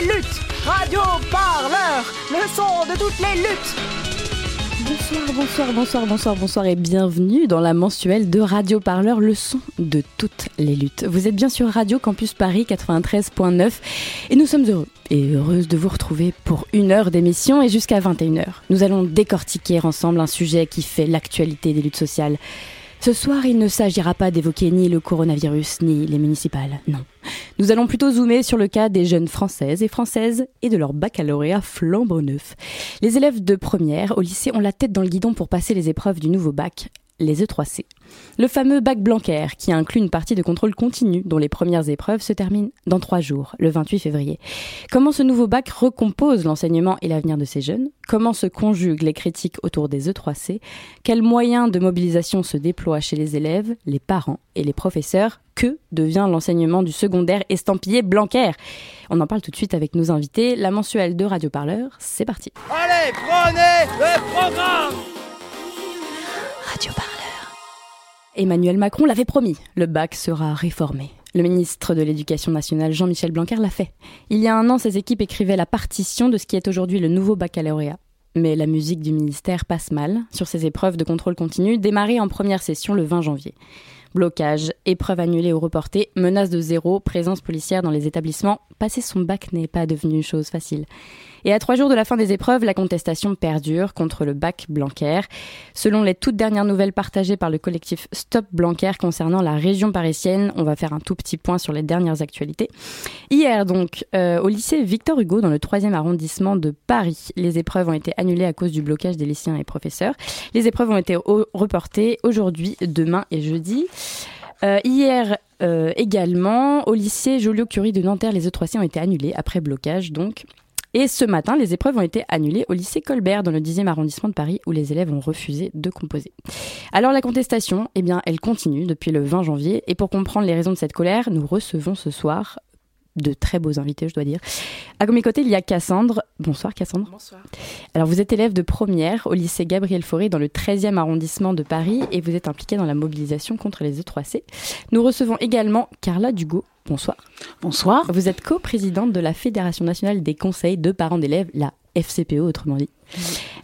Les luttes. Radio Parleur, le son de toutes les luttes. Bonsoir, bonsoir, bonsoir, bonsoir, bonsoir et bienvenue dans la mensuelle de Radio Parleur, le son de toutes les luttes. Vous êtes bien sur Radio Campus Paris 93.9 et nous sommes heureux et heureuses de vous retrouver pour une heure d'émission et jusqu'à 21h. Nous allons décortiquer ensemble un sujet qui fait l'actualité des luttes sociales. Ce soir, il ne s'agira pas d'évoquer ni le coronavirus ni les municipales, non. Nous allons plutôt zoomer sur le cas des jeunes françaises et françaises et de leur baccalauréat flambant neuf. Les élèves de première au lycée ont la tête dans le guidon pour passer les épreuves du nouveau bac, les E3C. Le fameux bac Blanquer, qui inclut une partie de contrôle continu, dont les premières épreuves se terminent dans trois jours, le 28 février. Comment ce nouveau bac recompose l'enseignement et l'avenir de ces jeunes? Comment se conjuguent les critiques autour des E3C Quels moyens de mobilisation se déploient chez les élèves, les parents et les professeurs? Que devient l'enseignement du secondaire estampillé Blanquer? On en parle tout de suite avec nos invités. La mensuelle de Radio Parleur, c'est parti. Allez, prenez le programme Radio Parleur. Emmanuel Macron l'avait promis, le bac sera réformé. Le ministre de l'Éducation nationale Jean-Michel Blanquer l'a fait. Il y a un an, ses équipes écrivaient la partition de ce qui est aujourd'hui le nouveau baccalauréat. Mais la musique du ministère passe mal sur ces épreuves de contrôle continu démarrées en première session le 20 janvier. Blocage, épreuves annulées ou reportées, menaces de zéro, présence policière dans les établissements, passer son bac n'est pas devenu chose facile. Et à trois jours de la fin des épreuves, la contestation perdure contre le bac Blanquer. Selon les toutes dernières nouvelles partagées par le collectif Stop Blanquer concernant la région parisienne, on va faire un tout petit point sur les dernières actualités. Hier donc, euh, au lycée Victor Hugo, dans le troisième arrondissement de Paris, les épreuves ont été annulées à cause du blocage des lycéens et professeurs. Les épreuves ont été reportées aujourd'hui, demain et jeudi. Euh, hier euh, également, au lycée Joliot-Curie de Nanterre, les E3C ont été annulés après blocage donc. Et ce matin, les épreuves ont été annulées au lycée Colbert dans le 10e arrondissement de Paris où les élèves ont refusé de composer. Alors la contestation, eh bien, elle continue depuis le 20 janvier et pour comprendre les raisons de cette colère, nous recevons ce soir de très beaux invités, je dois dire. À mes côtés, il y a Cassandre. Bonsoir Cassandre. Bonsoir. Alors vous êtes élève de première au lycée Gabriel Fauré dans le 13e arrondissement de Paris et vous êtes impliquée dans la mobilisation contre les E3C. Nous recevons également Carla Dugo. Bonsoir. Bonsoir. Vous êtes co-présidente de la Fédération nationale des conseils de parents d'élèves, la FCPE autrement dit.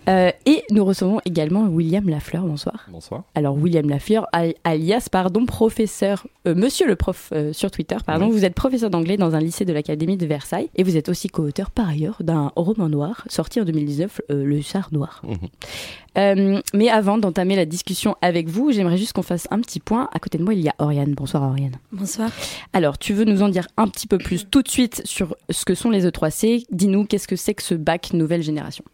Euh, et nous recevons également William Lafleur. Bonsoir. Bonsoir. Alors William Lafleur, al- alias pardon professeur, euh, Monsieur le prof euh, sur Twitter, pardon. Oui. Vous êtes professeur d'anglais dans un lycée de l'Académie de Versailles et vous êtes aussi co-auteur par ailleurs d'un roman noir sorti en 2019, euh, Le Hussard Noir. Mhm. Euh, mais avant d'entamer la discussion avec vous, j'aimerais juste qu'on fasse un petit point. À côté de moi, il y a Oriane. Bonsoir Oriane. Bonsoir. Alors, tu veux nous en dire un petit peu plus tout de suite sur ce que sont les E3C Dis-nous, qu'est-ce que c'est que ce bac nouvelle génération?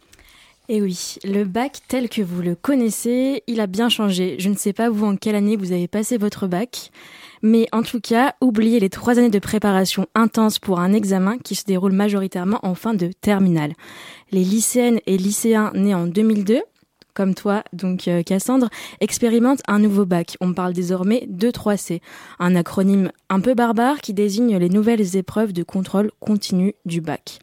Et oui, le bac tel que vous le connaissez, il a bien changé. Je ne sais pas vous en quelle année vous avez passé votre bac, mais en tout cas, oubliez les trois années de préparation intense pour un examen qui se déroule majoritairement en fin de terminale. Les lycéennes et lycéens nés en 2002 comme toi, donc euh, Cassandre, expérimentent un nouveau bac. On parle désormais de 3C, un acronyme un peu barbare qui désigne les nouvelles épreuves de contrôle continu du bac.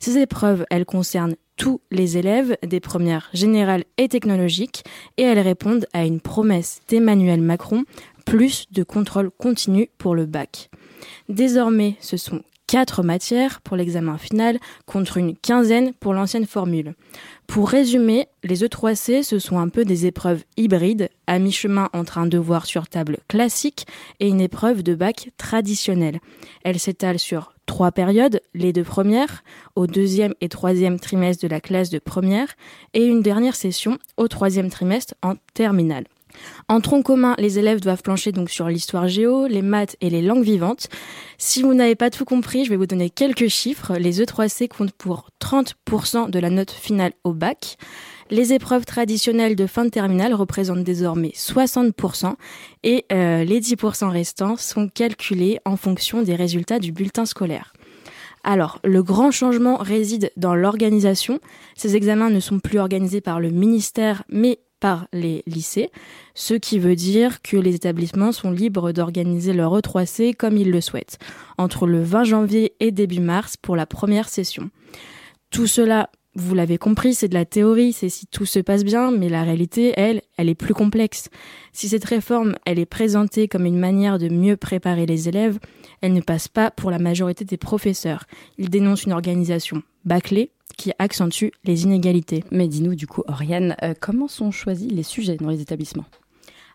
Ces épreuves, elles concernent tous les élèves des premières générales et technologiques et elles répondent à une promesse d'Emmanuel Macron, plus de contrôle continu pour le bac. Désormais, ce sont quatre matières pour l'examen final contre une quinzaine pour l'ancienne formule. Pour résumer, les E3C, ce sont un peu des épreuves hybrides, à mi-chemin entre un devoir sur table classique et une épreuve de bac traditionnelle. Elles s'étalent sur trois périodes, les deux premières, au deuxième et troisième trimestre de la classe de première, et une dernière session au troisième trimestre en terminale. En tronc commun, les élèves doivent plancher donc sur l'histoire géo, les maths et les langues vivantes. Si vous n'avez pas tout compris, je vais vous donner quelques chiffres. Les E3C comptent pour 30% de la note finale au bac. Les épreuves traditionnelles de fin de terminale représentent désormais 60% et euh, les 10% restants sont calculés en fonction des résultats du bulletin scolaire. Alors, le grand changement réside dans l'organisation. Ces examens ne sont plus organisés par le ministère, mais par les lycées, ce qui veut dire que les établissements sont libres d'organiser leur E3C comme ils le souhaitent, entre le 20 janvier et début mars pour la première session. Tout cela, vous l'avez compris, c'est de la théorie, c'est si tout se passe bien, mais la réalité, elle, elle est plus complexe. Si cette réforme, elle est présentée comme une manière de mieux préparer les élèves, elle ne passe pas pour la majorité des professeurs. Ils dénoncent une organisation bâclée, qui accentue les inégalités. Mais dis-nous du coup, Oriane, euh, comment sont choisis les sujets dans les établissements?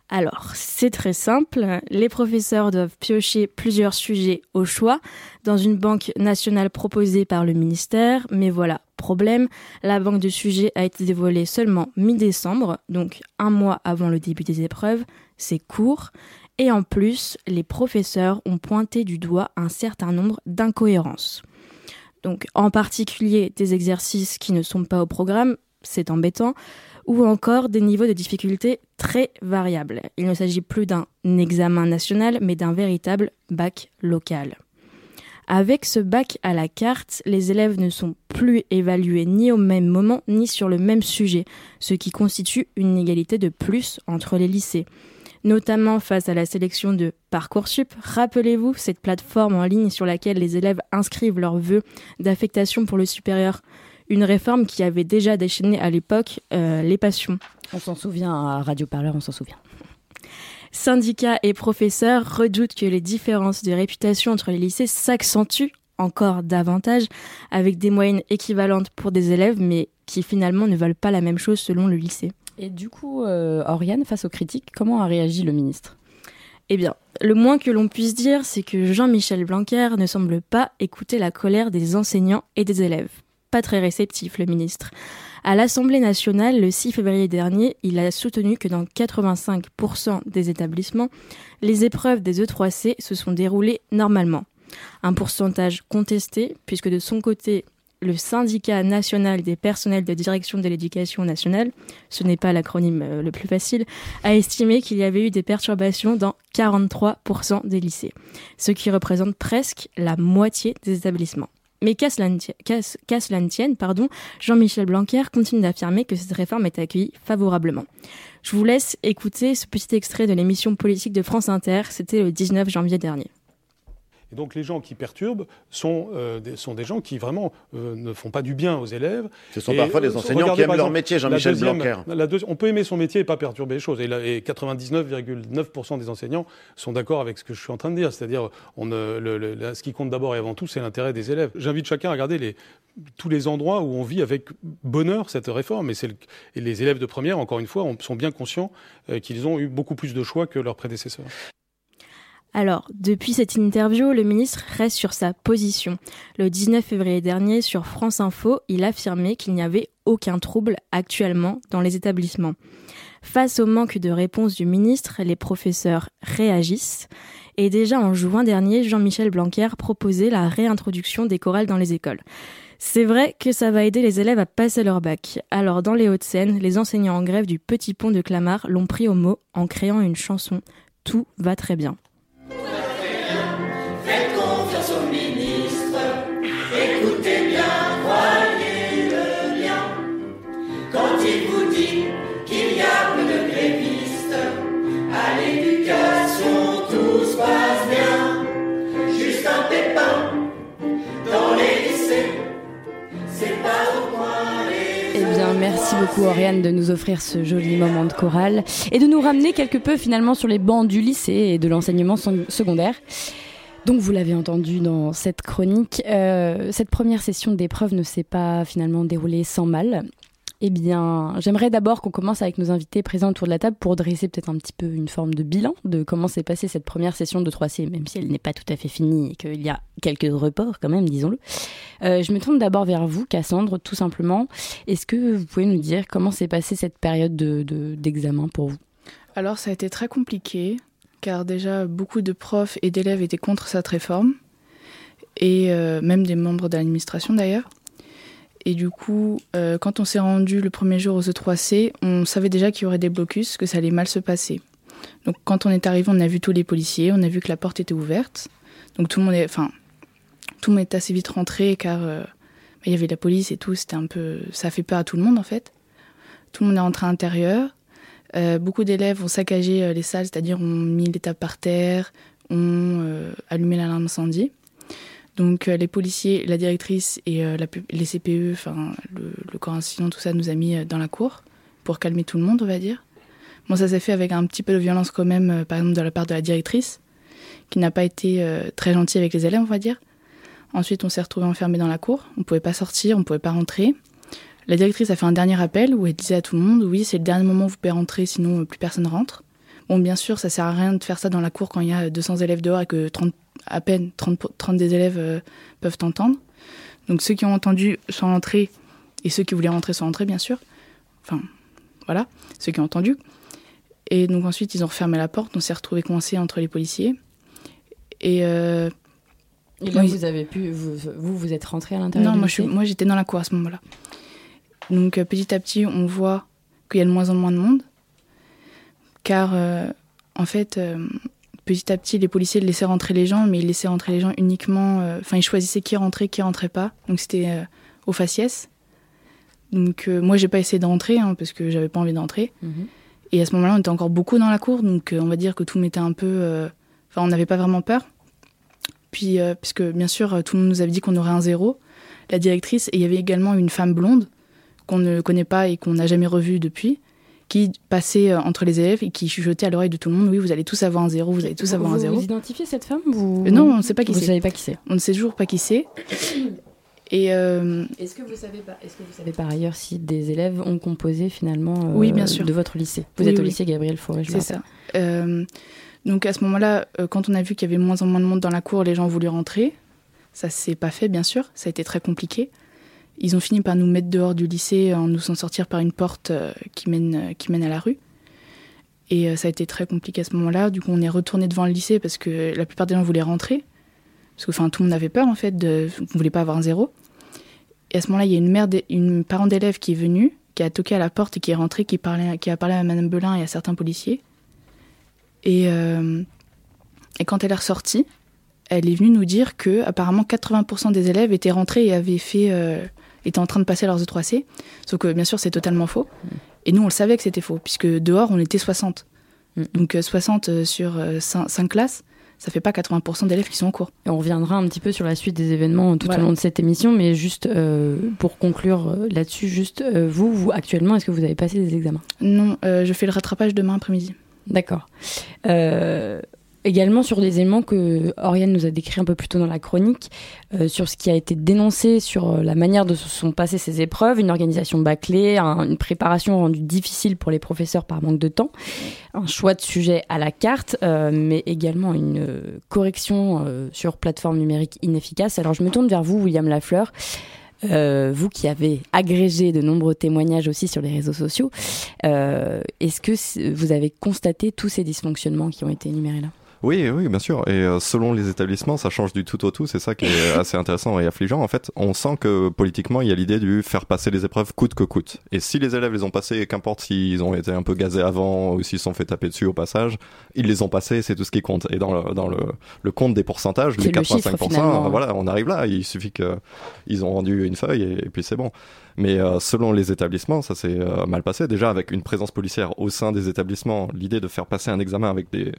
Alors, c'est très simple. Les professeurs doivent piocher plusieurs sujets au choix dans une banque nationale proposée par le ministère. Mais voilà, problème, la banque de sujets a été dévoilée seulement mi-décembre, donc un mois avant le début des épreuves. C'est court. Et en plus, les professeurs ont pointé du doigt un certain nombre d'incohérences. Donc en particulier des exercices qui ne sont pas au programme, c'est embêtant, ou encore des niveaux de difficulté très variables. Il ne s'agit plus d'un examen national, mais d'un véritable bac local. Avec ce bac à la carte, les élèves ne sont plus évalués ni au même moment ni sur le même sujet, ce qui constitue une inégalité de plus entre les lycées notamment face à la sélection de Parcoursup. Rappelez-vous cette plateforme en ligne sur laquelle les élèves inscrivent leurs vœux d'affectation pour le supérieur. Une réforme qui avait déjà déchaîné à l'époque euh, les passions. On s'en souvient à Radio Parleur, on s'en souvient. Syndicats et professeurs redoutent que les différences de réputation entre les lycées s'accentuent encore davantage avec des moyennes équivalentes pour des élèves mais qui finalement ne valent pas la même chose selon le lycée. Et du coup, euh, Oriane, face aux critiques, comment a réagi le ministre? Eh bien, le moins que l'on puisse dire, c'est que Jean-Michel Blanquer ne semble pas écouter la colère des enseignants et des élèves. Pas très réceptif, le ministre. À l'Assemblée nationale, le 6 février dernier, il a soutenu que dans 85% des établissements, les épreuves des E3C se sont déroulées normalement. Un pourcentage contesté, puisque de son côté, le syndicat national des personnels de direction de l'éducation nationale, ce n'est pas l'acronyme euh, le plus facile, a estimé qu'il y avait eu des perturbations dans 43% des lycées, ce qui représente presque la moitié des établissements. Mais qu'à tienne, pardon, Jean-Michel Blanquer continue d'affirmer que cette réforme est accueillie favorablement. Je vous laisse écouter ce petit extrait de l'émission politique de France Inter, c'était le 19 janvier dernier. Et donc les gens qui perturbent sont, euh, des, sont des gens qui vraiment euh, ne font pas du bien aux élèves. Ce sont parfois des enseignants qui aiment leur métier, Jean-Michel Blanquer. on peut aimer son métier et pas perturber les choses. Et, et 99,9% des enseignants sont d'accord avec ce que je suis en train de dire. C'est-à-dire, ce qui compte d'abord et avant tout, c'est l'intérêt des élèves. J'invite chacun à regarder les, tous les endroits où on vit avec bonheur cette réforme. Et, et les élèves de première, encore une fois, sont bien conscients euh, qu'ils ont eu beaucoup plus de choix que leurs prédécesseurs. Alors, depuis cette interview, le ministre reste sur sa position. Le 19 février dernier, sur France Info, il affirmait qu'il n'y avait aucun trouble actuellement dans les établissements. Face au manque de réponse du ministre, les professeurs réagissent. Et déjà en juin dernier, Jean-Michel Blanquer proposait la réintroduction des chorales dans les écoles. C'est vrai que ça va aider les élèves à passer leur bac. Alors dans les Hauts-de-Seine, les enseignants en grève du Petit Pont de Clamart l'ont pris au mot en créant une chanson. Tout va très bien. Faites confiance au ministre, écoutez bien, croyez-le bien. Quand il vous dit qu'il y a peu de grévistes, à l'éducation tout se passe bien. Juste un pépin dans les lycées, c'est pas au coin. Merci beaucoup Oriane de nous offrir ce joli moment de chorale et de nous ramener quelque peu finalement sur les bancs du lycée et de l'enseignement secondaire. Donc vous l'avez entendu dans cette chronique, euh, cette première session d'épreuve ne s'est pas finalement déroulée sans mal. Eh bien, j'aimerais d'abord qu'on commence avec nos invités présents autour de la table pour dresser peut-être un petit peu une forme de bilan de comment s'est passée cette première session de 3C, même si elle n'est pas tout à fait finie et qu'il y a quelques reports quand même, disons-le. Euh, je me tourne d'abord vers vous, Cassandre, tout simplement. Est-ce que vous pouvez nous dire comment s'est passée cette période d'examen de, pour vous? Alors, ça a été très compliqué, car déjà beaucoup de profs et d'élèves étaient contre cette réforme, et euh, même des membres de l'administration d'ailleurs. Et du coup, euh, quand on s'est rendu le premier jour aux E3C, on savait déjà qu'il y aurait des blocus, que ça allait mal se passer. Donc quand on est arrivé, on a vu tous les policiers, on a vu que la porte était ouverte. Donc tout le monde est, enfin, tout le monde est assez vite rentré car euh, bah, il y avait la police et tout. C'était un peu, ça fait peur à tout le monde en fait. Tout le monde est rentré à l'intérieur. Euh, beaucoup d'élèves ont saccagé les salles, c'est-à-dire ont mis les tables par terre, ont allumé l'alarme incendie. Donc euh, les policiers, la directrice et euh, les CPE, enfin le, corps incident, tout ça nous a mis euh, dans la cour pour calmer tout le monde, on va dire. Bon, ça s'est fait avec un petit peu de violence quand même, par exemple de la part de la directrice, qui n'a pas été très gentille avec les élèves, on va dire. Ensuite, on s'est retrouvé enfermé dans la cour. On pouvait pas sortir, on pouvait pas rentrer. La directrice a fait un dernier appel où elle disait à tout le monde oui, c'est le dernier moment où vous pouvez rentrer, sinon plus personne rentre. Bon, bien sûr, ça sert à rien de faire ça dans la cour quand il y a 200 élèves dehors et que 30, à peine 30, 30 des élèves euh, peuvent entendre. Donc ceux qui ont entendu sont entrés et ceux qui voulaient rentrer sont entrés, bien sûr. Enfin, voilà, ceux qui ont entendu. Et donc ensuite, ils ont refermé la porte. On s'est retrouvés coincés entre les policiers. Et, euh, là, vous avez pu, vous, vous, vous êtes rentré à l'intérieur Non, moi, je, moi, j'étais dans la cour à ce moment-là. Donc euh, petit à petit, on voit qu'il y a de moins en moins de monde car euh, en fait, petit à petit, les policiers laissaient rentrer les gens, mais ils laissaient rentrer les gens uniquement. Euh, enfin, ils choisissaient qui rentrait, qui rentrait pas. Donc c'était au faciès. Donc moi, j'ai pas essayé d'entrer hein, parce que j'avais pas envie d'entrer. Mhm. Et à ce moment-là, on était encore beaucoup dans la cour, donc on va dire que tout m'était un peu. Enfin, on n'avait pas vraiment peur. Puis, puisque bien sûr, tout le monde nous avait dit qu'on aurait un zéro. La directrice, et il y avait également une femme blonde qu'on ne connaît pas et qu'on n'a jamais revue depuis qui passait euh, entre les élèves et qui chuchotait à l'oreille de tout le monde oui vous allez tous avoir un zéro vous allez tous avoir un zéro. vous identifiez cette femme vous... Euh, non on ne sait pas qui c'est. vous savez pas qui c'est. On ne sait toujours pas qui c'est. Et euh, est-ce que vous savez pas est-ce que vous savez par ailleurs si des élèves ont composé finalement oui bien sûr. de votre lycée. Vous êtes au lycée Gabriel Fauré c'est ça. Donc à ce moment-là quand on a vu qu'il y avait moins en moins de monde dans la cour les gens ont voulu rentrer. Ça s'est pas fait bien sûr. Ça a été très compliqué ils ont fini par nous mettre dehors du lycée en nous en sortir par une porte euh, qui mène, euh, qui mène à la rue. Et euh, ça a été très compliqué à ce moment-là. Du coup, on est retourné devant le lycée parce que la plupart des gens voulaient rentrer. Parce que enfin, tout le monde avait peur, en fait, de, on ne voulait pas avoir un zéro. Et à ce moment-là, il y a une, mère une parent d'élève qui est venue, qui a toqué à la porte et qui est rentrée, qui, parlait, qui a parlé à Madame Belin et à certains policiers. Et, et quand elle est ressortie, elle est venue nous dire que apparemment 80% des élèves étaient rentrés et avaient fait étaient en train de passer leurs E3C. Sauf que bien sûr, c'est totalement faux. Et nous, on le savait que c'était faux, puisque dehors, on était 60. Mm. Donc 60 euh, sur 5, euh, classes, ça fait pas 80% d'élèves qui sont en cours. Et on reviendra un petit peu sur la suite des événements tout au long de cette émission, mais juste euh, pour conclure là-dessus, juste vous, vous actuellement, est-ce que vous avez passé des examens? Non, je fais le rattrapage demain après-midi. D'accord également sur des éléments que Oriane nous a décrits un peu plus tôt dans la chronique, euh, sur ce qui a été dénoncé, sur euh, la manière dont se sont passées ces épreuves, une organisation bâclée, une préparation rendue difficile pour les professeurs par manque de temps, un choix de sujet à la carte, euh, mais également une correction sur plateforme numérique inefficace. Alors je me tourne vers vous, William Lafleur. vous qui avez agrégé de nombreux témoignages aussi sur les réseaux sociaux, est-ce que vous avez constaté tous ces dysfonctionnements qui ont été énumérés là? Oui, oui, bien sûr. Et euh, selon les établissements, ça change du tout au tout. C'est ça qui est assez intéressant et affligeant. En fait, on sent que politiquement, il y a l'idée du faire passer les épreuves coûte que coûte. Et si les élèves les ont passées, qu'importe s'ils ont été un peu gazés avant ou s'ils sont fait taper dessus au passage, ils les ont passés, c'est tout ce qui compte. Et dans le, dans le, le compte des pourcentages, les 85%, voilà, on arrive là. Il suffit qu'ils ont rendu une feuille et, puis c'est bon. Mais euh, selon les établissements, ça s'est euh, mal passé. Déjà avec une présence policière au sein des établissements, l'idée de faire passer un examen avec des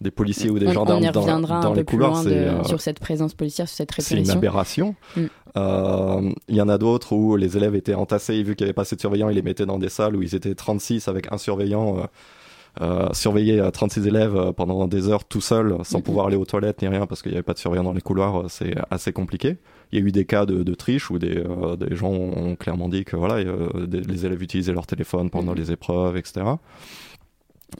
des policiers ou des gendarmes dans, dans les couloirs. c'est euh, sur cette présence policière, sur cette répression. C'est une aberration. Mm. Euh, il y en a d'autres où les élèves étaient entassés, vu qu'il n'y avait pas assez de surveillants, ils les mettaient dans des salles où ils étaient 36 avec un surveillant. Euh, euh surveiller 36 élèves pendant des heures tout seul sans mm-hmm. pouvoir aller aux toilettes ni rien parce qu'il n'y avait pas de surveillant dans les couloirs, c'est assez compliqué. Il y a eu des cas de, de triche où des, des gens ont clairement dit que voilà, les élèves utilisaient leur téléphone pendant mm-hmm. les épreuves, etc.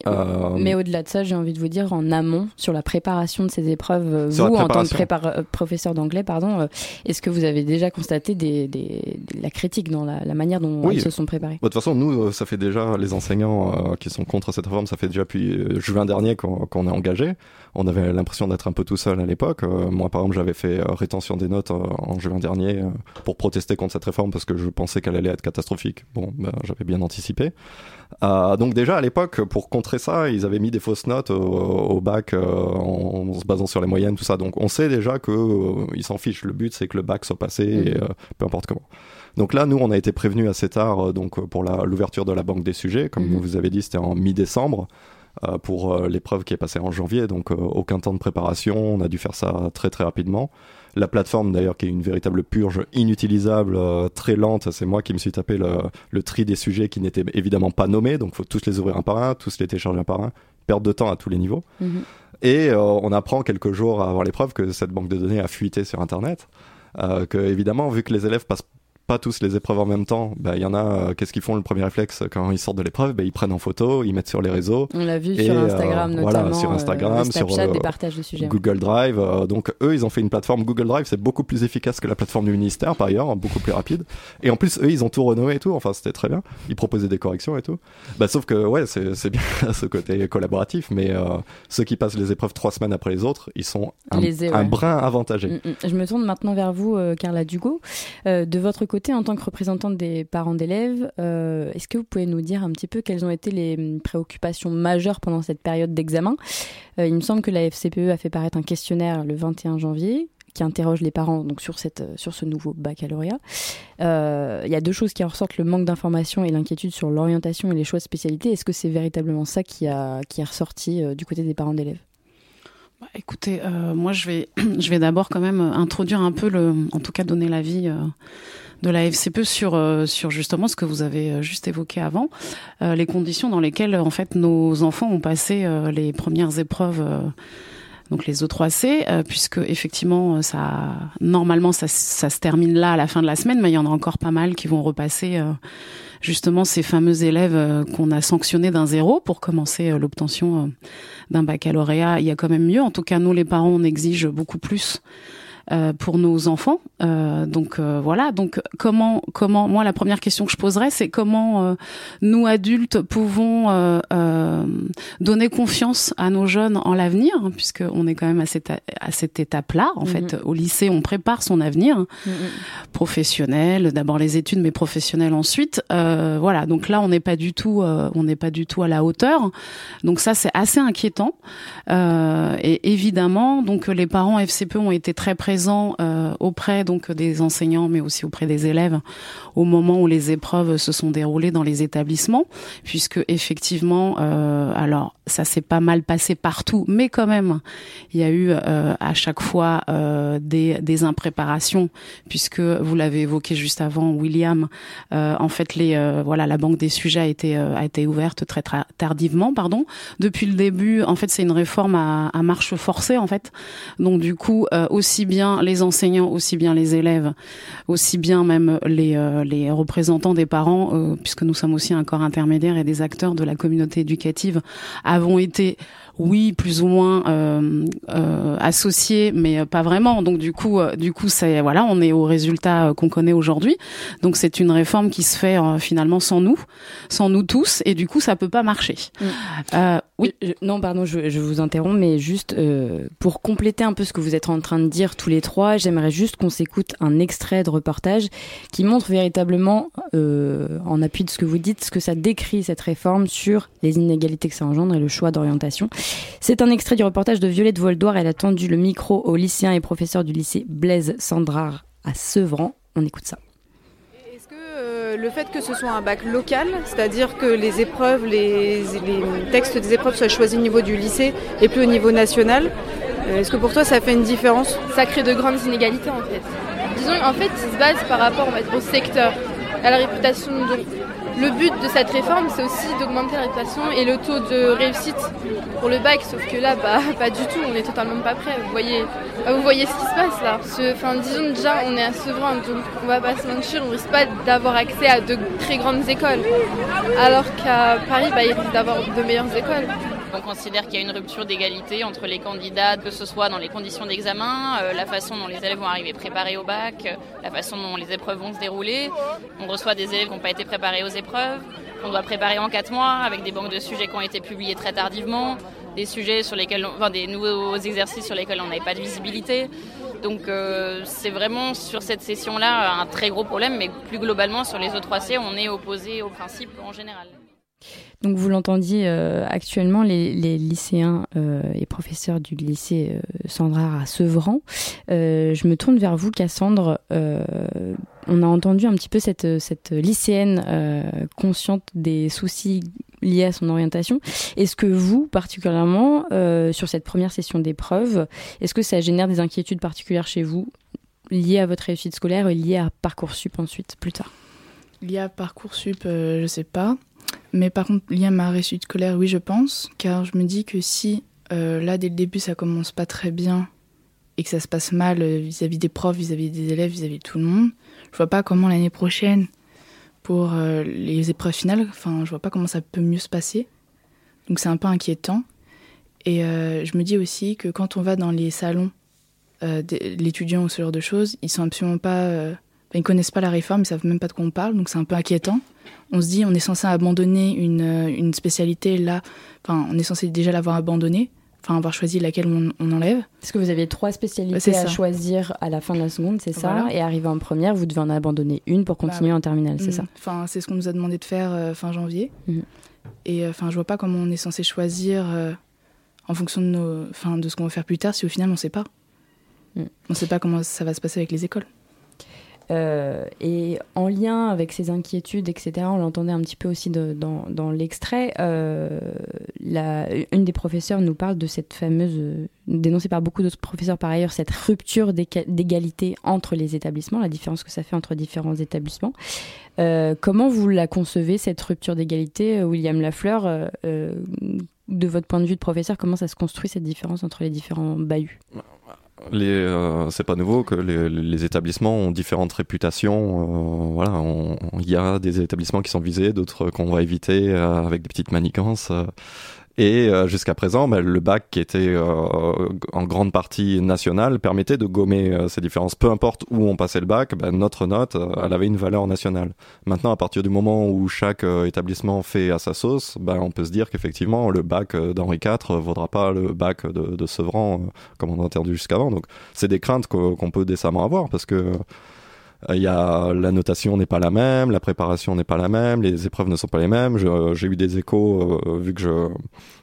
Euh, Mais au-delà de ça, j'ai envie de vous dire, en amont, sur la préparation de ces épreuves, euh, vous, en tant que professeur d'anglais, pardon, est-ce que vous avez déjà constaté des, des, la critique dans la, manière dont ils se sont préparés De toute façon, nous, ça fait déjà, les enseignants qui sont contre cette réforme, ça fait déjà depuis juin dernier qu'on est engagé. On avait l'impression d'être un peu tout seul à l'époque. moi, par exemple, j'avais fait rétention des notes en juin dernier pour protester contre cette réforme parce que je pensais qu'elle allait être catastrophique. Bon, ben, j'avais bien anticipé. Euh, donc déjà à l'époque, pour contrer ça, ils avaient mis des fausses notes au, bac euh, en, se basant sur les moyennes, tout ça. Donc on sait déjà qu'ils euh, s'en fichent. Le but c'est que le bac soit passé, et, mhm. peu importe comment. Donc là, nous, on a été prévenus assez tard donc pour l'ouverture de la banque des sujets. Comme mhm. vous avez dit, c'était en mi-décembre. pour l'épreuve qui est passée en janvier, donc aucun temps de préparation, on a dû faire ça très très rapidement. La plateforme d'ailleurs qui est une véritable purge inutilisable, euh, très lente, c'est moi qui me suis tapé le, tri des sujets qui n'étaient évidemment pas nommés, donc faut tous les ouvrir un par un, tous les télécharger un par un, perte de temps à tous les niveaux. Mhm. Et euh, on apprend quelques jours à avoir l'épreuve que cette banque de données a fuité sur Internet. Euh, que évidemment, vu que les élèves passent pas tous les épreuves en même temps. Bah, il y en a, euh, qu'est-ce qu'ils font le premier réflexe quand ils sortent de l'épreuve? Bah, Ils prennent en photo, ils mettent sur les réseaux. On l'a vu sur Instagram euh, notamment. Voilà, sur euh, Instagram, sur des partages de sujets. Google Drive. donc eux, ils ont fait une plateforme Google Drive, c'est beaucoup plus efficace que la plateforme du ministère par ailleurs, beaucoup plus rapide. Et en plus, eux, ils ont tout renommé et tout. Enfin, c'était très bien. Ils proposaient des corrections et tout. Bah, sauf que ouais, c'est bien ce côté collaboratif, mais ceux qui passent les épreuves trois semaines après les autres, ils sont un, brin avantagé. Mm, mm. Je me tourne maintenant vers vous, Carla Dugo. de votre côté, en tant que représentant des parents d'élèves, euh, est-ce que vous pouvez nous dire un petit peu quelles ont été les hum, préoccupations majeures pendant cette période d'examen? Euh, Il me semble que la FCPE a fait paraître un questionnaire le 21 janvier qui interroge les parents donc sur, cette, euh, sur ce nouveau baccalauréat. Il y a deux choses qui en ressortent, le manque d'informations et l'inquiétude sur l'orientation et les choix de spécialité. Est-ce que c'est véritablement ça qui, a, qui est ressorti du côté des parents d'élèves? Bah, Écoutez, moi je vais, je vais d'abord quand même introduire un peu, le, en tout cas donner l'avis de la FCPE sur euh, sur justement ce que vous avez euh, juste évoqué avant, euh, les conditions dans lesquelles en fait nos enfants ont passé les premières épreuves donc les O3C, puisque effectivement, ça, normalement, ça, ça, se termine là à la fin de la semaine, mais il y en a encore pas mal qui vont repasser justement ces fameux élèves qu'on a sanctionnés d'un zéro pour commencer l'obtention d'un baccalauréat. Il y a quand même mieux. En tout cas, nous, les parents, on exige beaucoup plus euh, pour nos enfants. Euh, donc euh, voilà. Donc comment comment moi la première question que je poserais c'est comment nous adultes pouvons donner confiance à nos jeunes en l'avenir hein, puisque on est quand même à cette à cette étape-là en fait. Mhm. Au lycée on prépare son avenir mhm. professionnel, d'abord les études mais professionnel ensuite. voilà. Donc là on n'est pas du tout on n'est pas du tout à la hauteur. Donc ça c'est assez inquiétant. et évidemment donc les parents FCP ont été très présents euh, auprès donc des enseignants, mais aussi auprès des élèves au moment où les épreuves se sont déroulées dans les établissements, puisque effectivement, euh, alors ça s'est pas mal passé partout, mais quand même, il y a eu euh, à chaque fois des, des impréparations, puisque vous l'avez évoqué juste avant, William. en fait, les voilà, la banque des sujets a été a été ouverte très, tardivement, pardon. Depuis le début, en fait, c'est une réforme à, à marche forcée, en fait. Donc du coup, aussi bien les enseignants, aussi bien les élèves, aussi bien même les, euh, les représentants des parents, euh, puisque nous sommes aussi un corps intermédiaire et des acteurs de la communauté éducative, avons été oui, plus ou moins euh, euh, associés, mais pas vraiment. Donc du coup, euh, du coup, c'est voilà, on est au résultat qu'on connaît aujourd'hui. Donc c'est une réforme qui se fait finalement sans nous, sans nous tous, et du coup, ça peut pas marcher. Mm. oui. non, pardon, je, je, vous interromps, mais juste pour compléter un peu ce que vous êtes en train de dire tous les trois, j'aimerais juste qu'on s'écoute un extrait de reportage qui montre véritablement, en appui de ce que vous dites, ce que ça décrit cette réforme sur les inégalités que ça engendre et le choix d'orientation. C'est un extrait du reportage de Violette Voldoir. Elle a tendu le micro aux lycéens et professeurs du lycée Blaise Sandrard à Sevran. On écoute ça. Est-ce que euh, le fait que ce soit un bac local, c'est-à-dire que les épreuves, les, textes des épreuves soient choisis au niveau du lycée et plus au niveau national, euh, est-ce que pour toi ça fait une différence? Ça crée de grandes inégalités en fait. Disons en fait, il se base par rapport au secteur, à la réputation de le but de cette réforme, c'est aussi d'augmenter la réputation et le taux de réussite pour le bac. Sauf que là, bah, pas du tout, on est totalement pas prêt. Vous voyez, bah, vous voyez ce qui se passe là. Enfin, disons déjà, on est à Sevran, donc on va pas se mentir, on risque pas d'avoir accès à de très grandes écoles. Alors qu'à Paris, bah, il risque d'avoir de meilleures écoles. On considère qu'il y a une rupture d'égalité entre les candidats, que ce soit dans les conditions d'examen, euh, la façon dont les élèves vont arriver préparés au bac, euh, la façon dont les épreuves vont se dérouler. On reçoit des élèves qui n'ont pas été préparés aux épreuves, qu'on doit préparer en quatre mois, avec des banques de sujets qui ont été publiés très tardivement, des sujets sur lesquels, enfin, des nouveaux exercices sur lesquels on n'avait pas de visibilité. Donc euh, c'est vraiment sur cette session-là un très gros problème, mais plus globalement sur les E3C, on est opposé au principe en général. Donc vous l'entendiez euh, actuellement, les, lycéens euh, et professeurs du lycée euh, Sandra à Sevran. je me tourne vers vous, Cassandre. on a entendu un petit peu cette, cette lycéenne consciente des soucis liés à son orientation. Est-ce que vous, particulièrement, sur cette première session d'épreuve, est-ce que ça génère des inquiétudes particulières chez vous liées à votre réussite scolaire et liées à Parcoursup ensuite, plus tard? Liées à Parcoursup, je ne sais pas. Mais par contre, lié à ma réussite scolaire, oui, je pense, car je me dis que si euh, là, dès le début, ça commence pas très bien et que ça se passe mal euh, vis-à-vis des profs, vis-à-vis des élèves, vis-à-vis de tout le monde, je vois pas comment l'année prochaine, pour euh, les épreuves finales, enfin, je vois pas comment ça peut mieux se passer. Donc c'est un peu inquiétant. Et je me dis aussi que quand on va dans les salons l'étudiant ou ce genre de choses, ils sont absolument pas, ils connaissent pas la réforme, ils savent même pas de quoi on parle, donc c'est un peu inquiétant on se dit on est censé abandonner une, euh, une spécialité là, enfin on est censé déjà l'avoir abandonnée, enfin avoir choisi laquelle on, enlève. Parce que vous aviez trois spécialités à choisir à la fin de la seconde, c'est ça Et arrivé en première, vous devez en abandonner une pour bah continuer en terminale, c'est mm. ça Enfin c'est ce qu'on nous a demandé de faire euh, fin janvier. Mm. Et euh, enfin je vois pas comment on est censé choisir en fonction de, nos, de ce qu'on va faire plus tard si au final on sait pas. Mm. On sait pas comment ça va se passer avec les écoles. Euh, et en lien avec ces inquiétudes, etc., on l'entendait un petit peu aussi dans, l'extrait, euh, une des professeurs nous parle de cette fameuse, dénoncée par beaucoup d'autres professeurs par ailleurs, cette rupture d'égalité entre les établissements, la différence que ça fait entre différents établissements. Euh, comment vous la concevez, cette rupture d'égalité, William Lafleur de votre point de vue de professeur, comment ça se construit cette différence entre les différents bahuts les, euh, c'est pas nouveau que les, les, établissements ont différentes réputations. Euh, voilà, il y a des établissements qui sont visés, d'autres qu'on va éviter euh, avec des petites manigances. Et euh, jusqu'à présent, bah, le bac qui était euh, en grande partie national permettait de gommer euh, ces différences. Peu importe où on passait le bac, bah, notre note, elle avait une valeur nationale. Maintenant, à partir du moment où chaque établissement fait à sa sauce, bah, on peut se dire qu'effectivement, le bac d'Henri IV vaudra pas le bac de, de Sevran, comme on a entendu jusqu'avant. Donc, c'est des craintes qu'on peut décemment avoir parce que il y a la notation n'est pas la même, la préparation n'est pas la même, les épreuves ne sont pas les mêmes. J'ai eu des échos vu que je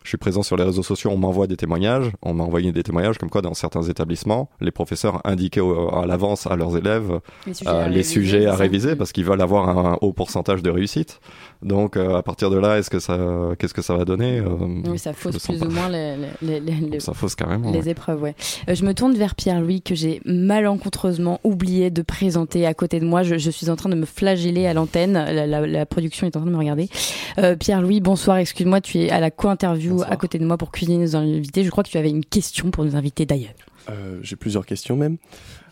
je suis présent sur les réseaux sociaux, on m'envoie des témoignages, on m'a envoyé des témoignages comme quoi dans certains établissements, les professeurs indiquaient à l'avance à leurs élèves les sujets, à, réviser, parce qu'ils veulent avoir un haut pourcentage de réussite. Donc euh, à partir de là, est-ce que ça, qu'est-ce que ça va donner euh, Oui, ça fausse plus ou moins les, les, les, ça fausse carrément, les épreuves. Ouais. Euh, je me tourne vers Pierre-Louis que j'ai malencontreusement oublié de présenter à côté de moi. Je, je suis en train de me flageller à l'antenne. La, la, la, production est en train de me regarder. Pierre-Louis, bonsoir. Excuse-moi, tu es à la co-interview à côté de moi pour cuisiner nos invités. Je crois que tu avais une question pour nous inviter d'ailleurs. Euh, j'ai plusieurs questions même.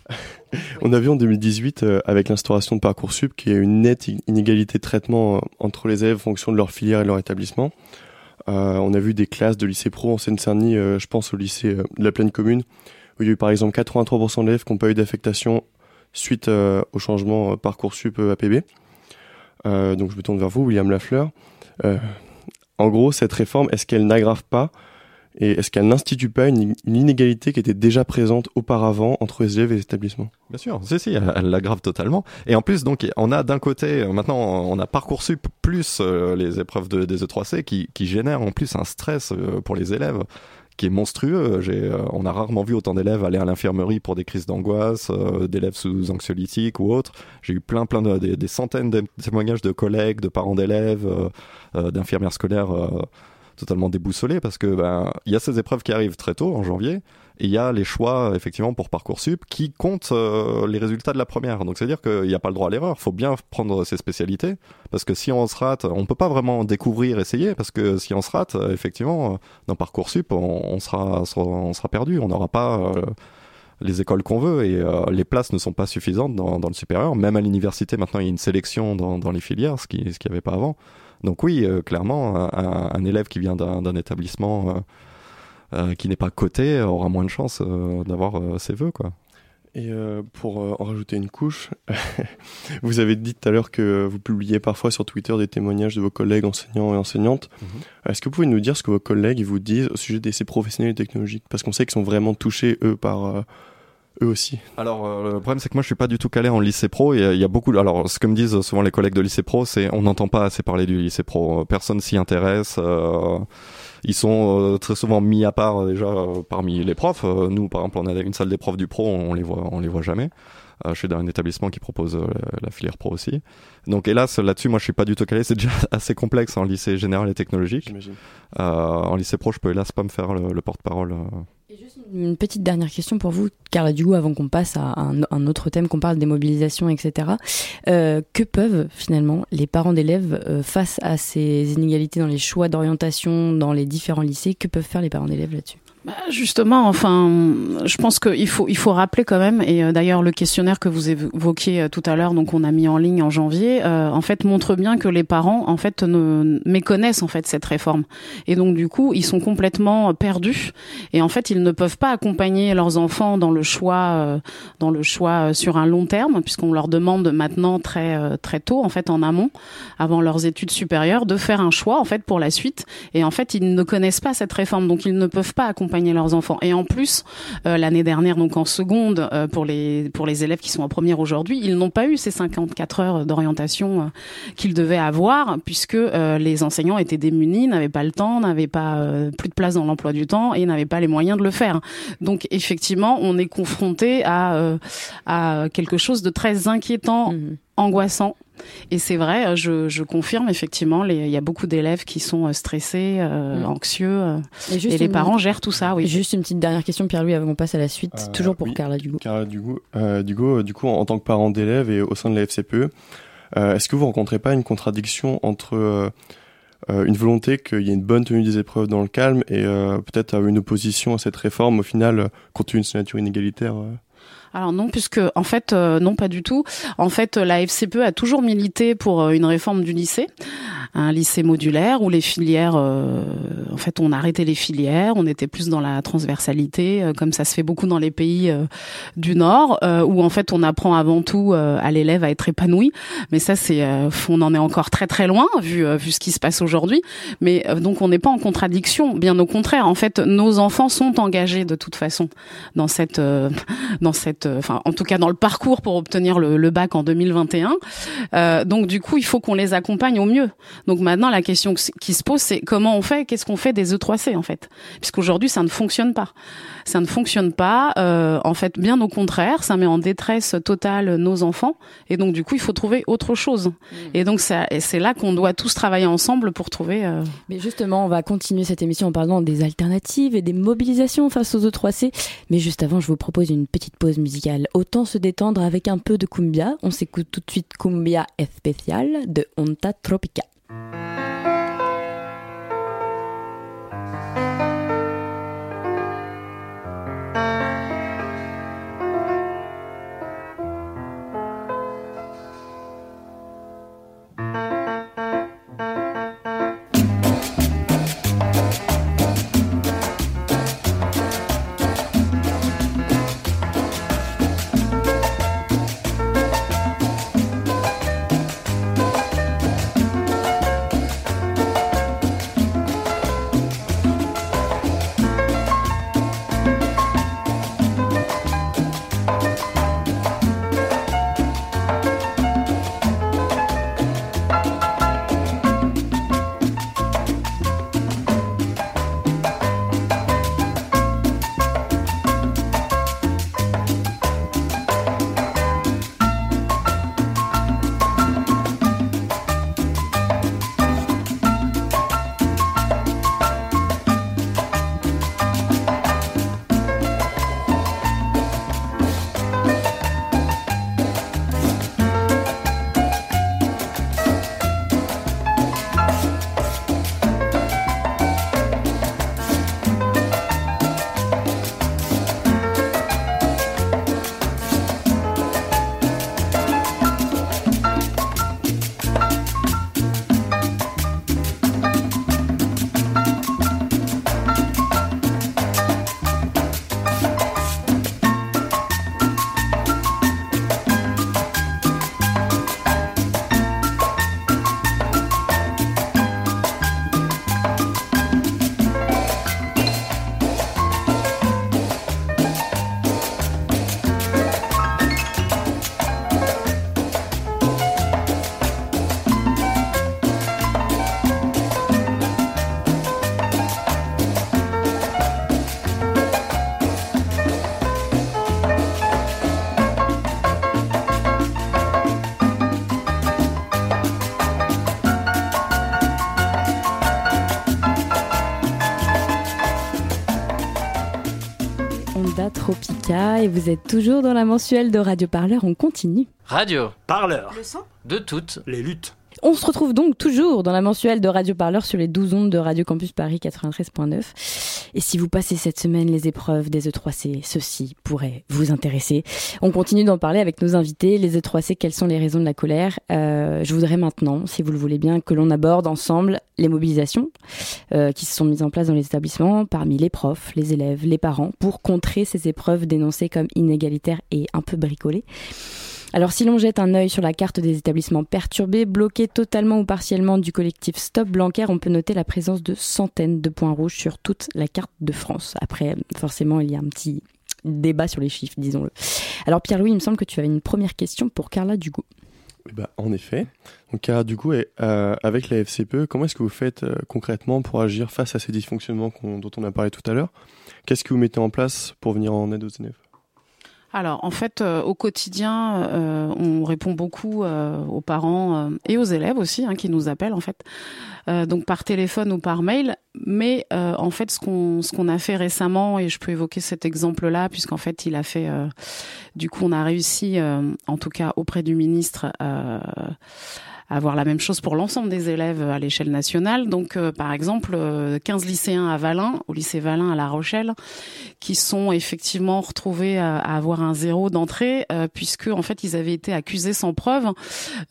on a vu en 2018, euh, avec l'instauration de Parcoursup, qu'il y a une nette inégalité de traitement euh, entre les élèves en fonction de leur filière et leur établissement. on a vu des classes de lycée pro en Seine-Saint-Denis, je pense au lycée de la Plaine Commune, où il y a eu par exemple 83% d'élèves qui n'ont pas eu d'affectation suite au changement Parcoursup APB. donc je me tourne vers vous, William Lafleur. En gros, cette réforme, est-ce qu'elle n'aggrave pas et est-ce qu'elle n'institue pas une, inégalité qui était déjà présente auparavant entre les élèves et les établissements? Bien sûr, si, si, elle, l'aggrave totalement. Et en plus, donc, on a d'un côté, euh, maintenant, on a Parcoursup plus euh, les épreuves de, des E3C qui, génèrent en plus un stress euh, pour les élèves qui est monstrueux. Euh, on a rarement vu autant d'élèves aller à l'infirmerie pour des crises d'angoisse, euh, d'élèves sous anxiolytiques ou autres. J'ai eu plein, plein de, des, centaines de témoignages de collègues, de parents d'élèves, euh, d'infirmières scolaires totalement déboussolés parce que ben il y a ces épreuves qui arrivent très tôt en janvier Il y a les choix, effectivement, pour Parcoursup qui comptent euh, les résultats de la première. Donc, c'est-à-dire qu'il n'y a pas le droit à l'erreur. Il faut bien prendre ses spécialités. Parce que si on se rate, on peut pas vraiment découvrir, essayer. Parce que si on se rate, effectivement, dans Parcoursup, on, on sera, on sera perdu. On n'aura pas euh, les écoles qu'on veut et euh, les places ne sont pas suffisantes dans, dans le supérieur. Même à l'université, maintenant, il y a une sélection dans, dans les filières, ce qui ce qu'il n'y avait pas avant. Donc oui, clairement, un, un, élève qui vient d'un établissement euh, qui n'est pas coté aura moins de chances euh, d'avoir euh, ses vœux, quoi. Et pour en rajouter une couche, vous avez dit tout à l'heure que vous publiez parfois sur Twitter des témoignages de vos collègues enseignants et enseignantes. Mhm. Est-ce que vous pouvez nous dire ce que vos collègues vous disent au sujet des essais professionnels et technologiques? Parce qu'on sait qu'ils sont vraiment touchés, eux, par eux aussi. Alors le problème c'est que moi je suis pas du tout calé en lycée pro et il y a beaucoup alors ce que me disent souvent les collègues de lycée pro c'est on n'entend pas assez parler du lycée pro personne s'y intéresse ils sont euh, très souvent mis à part déjà euh, parmi les profs. Euh, nous, par exemple, on a une salle des profs du pro, on les voit, on les voit jamais. je suis dans un établissement qui propose la filière pro aussi. Donc hélas, là-dessus, moi, je suis pas du tout calé. C'est déjà assez complexe en lycée général et technologique. en lycée pro, je peux hélas pas me faire le, porte-parole. Juste une petite dernière question pour vous, Carla Dugo, avant qu'on passe à un, autre thème, qu'on parle des mobilisations, etc. Euh, que peuvent finalement les parents d'élèves euh, face à ces inégalités dans les choix d'orientation dans les différents lycées Que peuvent faire les parents d'élèves là-dessus? Bah, justement, enfin, je pense qu'il faut il faut rappeler quand même, et euh, d'ailleurs le questionnaire que vous évoquiez tout à l'heure, donc on a mis en ligne en janvier, en fait montre bien que les parents en fait ne méconnaissent en fait cette réforme, et donc du coup ils sont complètement perdus, et en fait ils ne peuvent pas accompagner leurs enfants dans le choix dans le choix sur un long terme, puisqu'on leur demande maintenant très très tôt en fait en amont, avant leurs études supérieures, de faire un choix en fait pour la suite, et en fait ils ne connaissent pas cette réforme, donc ils ne peuvent pas accompagner leurs enfants. Et en plus, euh, l'année dernière, donc en seconde, euh, pour les pour les élèves qui sont en première aujourd'hui, ils n'ont pas eu ces 54 heures d'orientation euh, qu'ils devaient avoir, puisque les enseignants étaient démunis, n'avaient pas le temps, n'avaient pas plus de place dans l'emploi du temps et n'avaient pas les moyens de le faire. Donc effectivement, on est confronté à à quelque chose de très inquiétant, mmh. angoissant et c'est vrai, je, je, confirme effectivement, il y a beaucoup d'élèves qui sont euh, stressés, euh, mm. anxieux, euh, et, les parents gèrent tout ça. Oui. Juste une petite dernière question, Pierre-Louis, avant qu'on passe à la suite, toujours pour Carla Dugo. Carla Dugo, Dugo, du coup, en, tant que parent d'élèves et au sein de la FCPE, est-ce que vous rencontrez pas une contradiction entre une volonté qu'il y ait une bonne tenue des épreuves dans le calme et peut-être une opposition à cette réforme. Au final, compte tenu de inégalitaire alors non, puisque en fait, euh, non, pas du tout. En fait, la FCPE a toujours milité pour euh, une réforme du lycée, un lycée modulaire où les filières, euh, en fait, on a arrêté les filières, on était plus dans la transversalité, comme ça se fait beaucoup dans les pays du Nord, où en fait on apprend avant tout à l'élève à être épanoui. Mais ça, c'est, on en est encore très très loin vu vu ce qui se passe aujourd'hui. Mais donc on n'est pas en contradiction, bien au contraire. En fait, nos enfants sont engagés de toute façon dans cette dans cette euh, enfin en tout cas dans le parcours pour obtenir le, bac en 2021. Euh, donc du coup, il faut qu'on les accompagne au mieux. Donc maintenant, la question qui se pose, c'est comment on fait Qu'est-ce qu'on fait des E3C en fait? Puisqu'aujourd'hui, ça ne fonctionne pas. Ça ne fonctionne pas. Euh, en fait, bien au contraire, ça met en détresse totale nos enfants. Et donc du coup, il faut trouver autre chose. Mmh. Et donc c'est là qu'on doit tous travailler ensemble pour trouver. Euh... Mais justement, on va continuer cette émission en parlant des alternatives et des mobilisations face aux E3C. Mais juste avant, je vous propose une petite pause musicale Autant se détendre avec un peu de cumbia. On s'écoute tout de suite Cumbia Especial de Onta Tropica. Et vous êtes toujours dans la mensuelle de Radio Parleur. On continue. Radio Parleur. Le son De toutes les luttes. On se retrouve donc toujours dans la mensuelle de Radio Parleur sur les 12 ondes de Radio Campus Paris 93.9. Et si vous passez cette semaine les épreuves des E3C, ceci pourrait vous intéresser. On continue d'en parler avec nos invités. Les E3C, quelles sont les raisons de la colère? Euh, Je voudrais maintenant, si vous le voulez bien, que l'on aborde ensemble les mobilisations euh, qui se sont mises en place dans les établissements parmi les profs, les élèves, les parents pour contrer ces épreuves dénoncées comme inégalitaires et un peu bricolées. Alors si l'on jette un œil sur la carte des établissements perturbés, bloqués totalement ou partiellement du collectif Stop Blanquer, on peut noter la présence de centaines de points rouges sur toute la carte de France. Après, forcément, il y a un petit débat sur les chiffres, disons-le. Alors Pierre-Louis, il me semble que tu avais une première question pour Carla Dugo. Eh ben, en effet. Donc, Carla Dugo, euh, avec la FCPE, comment est-ce que vous faites euh, concrètement pour agir face à ces dysfonctionnements dont on a parlé tout à l'heure? Qu'est-ce que vous mettez en place pour venir en aide aux élèves alors en fait, euh, au quotidien, euh, on répond beaucoup euh, aux parents et aux élèves aussi hein, qui nous appellent en fait, donc par téléphone ou par mail. Mais en fait, ce qu'on ce qu'on a fait récemment et je peux évoquer cet exemple-là puisqu'en fait, il a fait, du coup, on a réussi, en tout cas auprès du ministre avoir la même chose pour l'ensemble des élèves à l'échelle nationale. Donc, euh, par exemple, 15 euh, lycéens à Valin, au lycée Valin à La Rochelle, qui sont effectivement retrouvés à, avoir un zéro d'entrée, euh, puisque en fait ils avaient été accusés sans preuve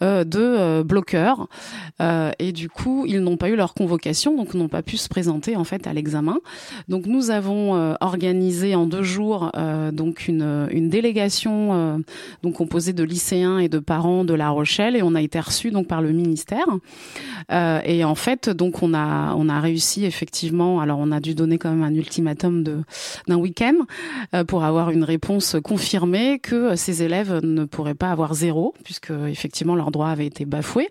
de bloqueurs, et du coup ils n'ont pas eu leur convocation, donc n'ont pas pu se présenter en fait à l'examen. Donc nous avons organisé en deux jours donc une, une délégation donc composée de lycéens et de parents de La Rochelle, et on a été reçus donc par le ministère. Euh, et en fait, donc on a on a réussi effectivement. Alors on a dû donner quand même un ultimatum de d'un week-end euh, pour avoir une réponse confirmée que ces élèves ne pourraient pas avoir zéro puisque effectivement leurs droits avaient été bafoués.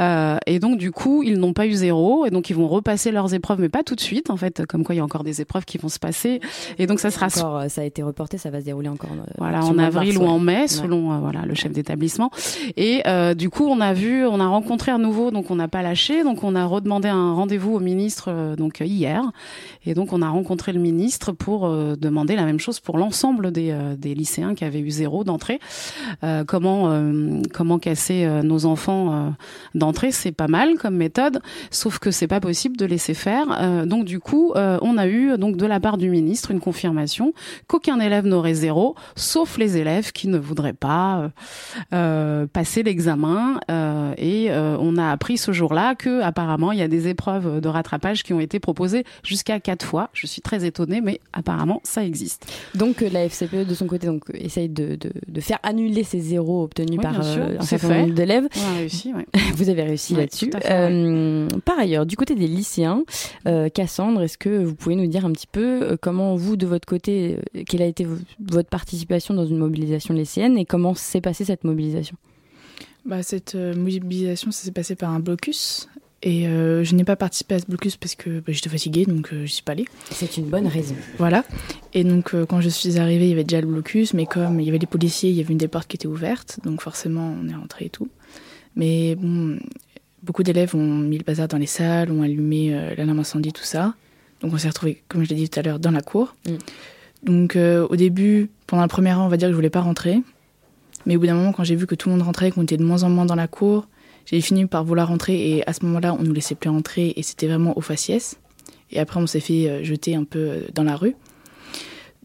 Euh, et donc du coup ils n'ont pas eu zéro et donc ils vont repasser leurs épreuves, mais pas tout de suite en fait. Comme quoi il y a encore des épreuves qui vont se passer. Et donc ça sera encore, ça a été reporté, ça va se dérouler encore. voilà en avril ou en mai selon voilà le chef d'établissement. Et du coup on a vu on a rencontré à nouveau, donc on n'a pas lâché, donc on a redemandé un rendez-vous au ministre euh, donc hier, et donc on a rencontré le ministre pour euh, demander la même chose pour l'ensemble des, euh, des, lycéens qui avaient eu zéro d'entrée. comment comment casser nos enfants d'entrée, c'est pas mal comme méthode, sauf que c'est pas possible de laisser faire. donc du coup, on a eu donc de la part du ministre une confirmation qu'aucun élève n'aurait zéro, sauf les élèves qui ne voudraient pas passer l'examen et euh, on a appris ce jour-là que apparemment il y a des épreuves de rattrapage qui ont été proposées jusqu'à quatre fois. Je suis très étonnée, mais apparemment ça existe. Donc euh, la FCPE de son côté donc essaye de, de, faire annuler ces zéros obtenus par euh, un certain nombre d'élèves. Vous avez réussi là-dessus. par ailleurs, du côté des lycéens, Cassandre, est-ce que vous pouvez nous dire un petit peu comment vous de votre côté, quelle a été votre participation dans une mobilisation lycéenne et comment s'est passée cette mobilisation? Bah, Cette euh, mobilisation, ça s'est passé par un blocus. Et euh, je n'ai pas participé à ce blocus parce que bah, j'étais fatiguée, donc euh, je ne suis pas allée. C'est une bonne raison. Voilà. Et donc, quand je suis arrivée, il y avait déjà le blocus, mais comme il y avait des policiers, il y avait une des portes qui était ouverte, donc forcément, on est rentré et tout. Mais bon, beaucoup d'élèves ont mis le bazar dans les salles, ont allumé l'alarme incendie, tout ça. Donc, on s'est retrouvés, comme je l'ai dit tout à l'heure, dans la cour. Mm. Donc, au début, pendant la première heure, on va dire que je voulais pas rentrer. Mais au bout d'un moment, quand j'ai vu que tout le monde rentrait, qu'on était de moins en moins dans la cour, j'ai fini par vouloir rentrer et à ce moment-là, on nous laissait plus rentrer et c'était vraiment au faciès. Et après, on s'est fait euh, jeter un peu euh, dans la rue.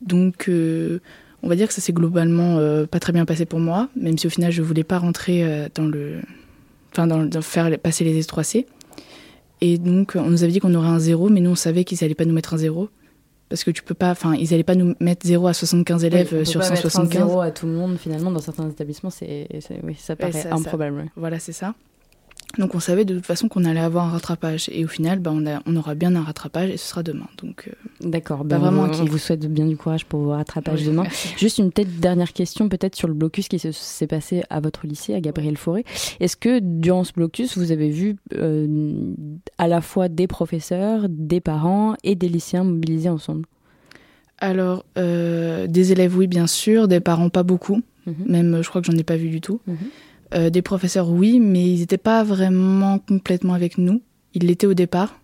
Donc, euh, on va dire que ça s'est globalement pas très bien passé pour moi, même si au final, je voulais pas rentrer dans le. Enfin, dans, faire passer les S3C. Et donc, on nous avait dit qu'on aurait un zéro, mais nous, on savait qu'ils allaient pas nous mettre un zéro parce que tu peux pas enfin ils allaient pas nous mettre 0 à 75 élèves oui, sur pas 175 mettre 0 à tout le monde finalement dans certains établissements c'est oui ça paraît improbable voilà c'est ça donc on savait de toute façon qu'on allait avoir un rattrapage et au final bah, on, a, on aura bien un rattrapage et ce sera demain donc euh, d'accord bah, vraiment on, vous souhaite bien du courage pour vos rattrapages demain juste une peut-être dernière question peut-être sur le blocus qui s'est passé à votre lycée à Gabriel Fauré est-ce que durant ce blocus vous avez vu euh, à la fois des professeurs des parents et des lycéens mobilisés ensemble? Alors, euh, des élèves, oui, bien sûr. Des parents, pas beaucoup. Mhm. Même, je crois que j'en ai pas vu du tout. Mhm. Euh, des professeurs, oui, mais ils n'étaient pas vraiment complètement avec nous. Ils l'étaient au départ,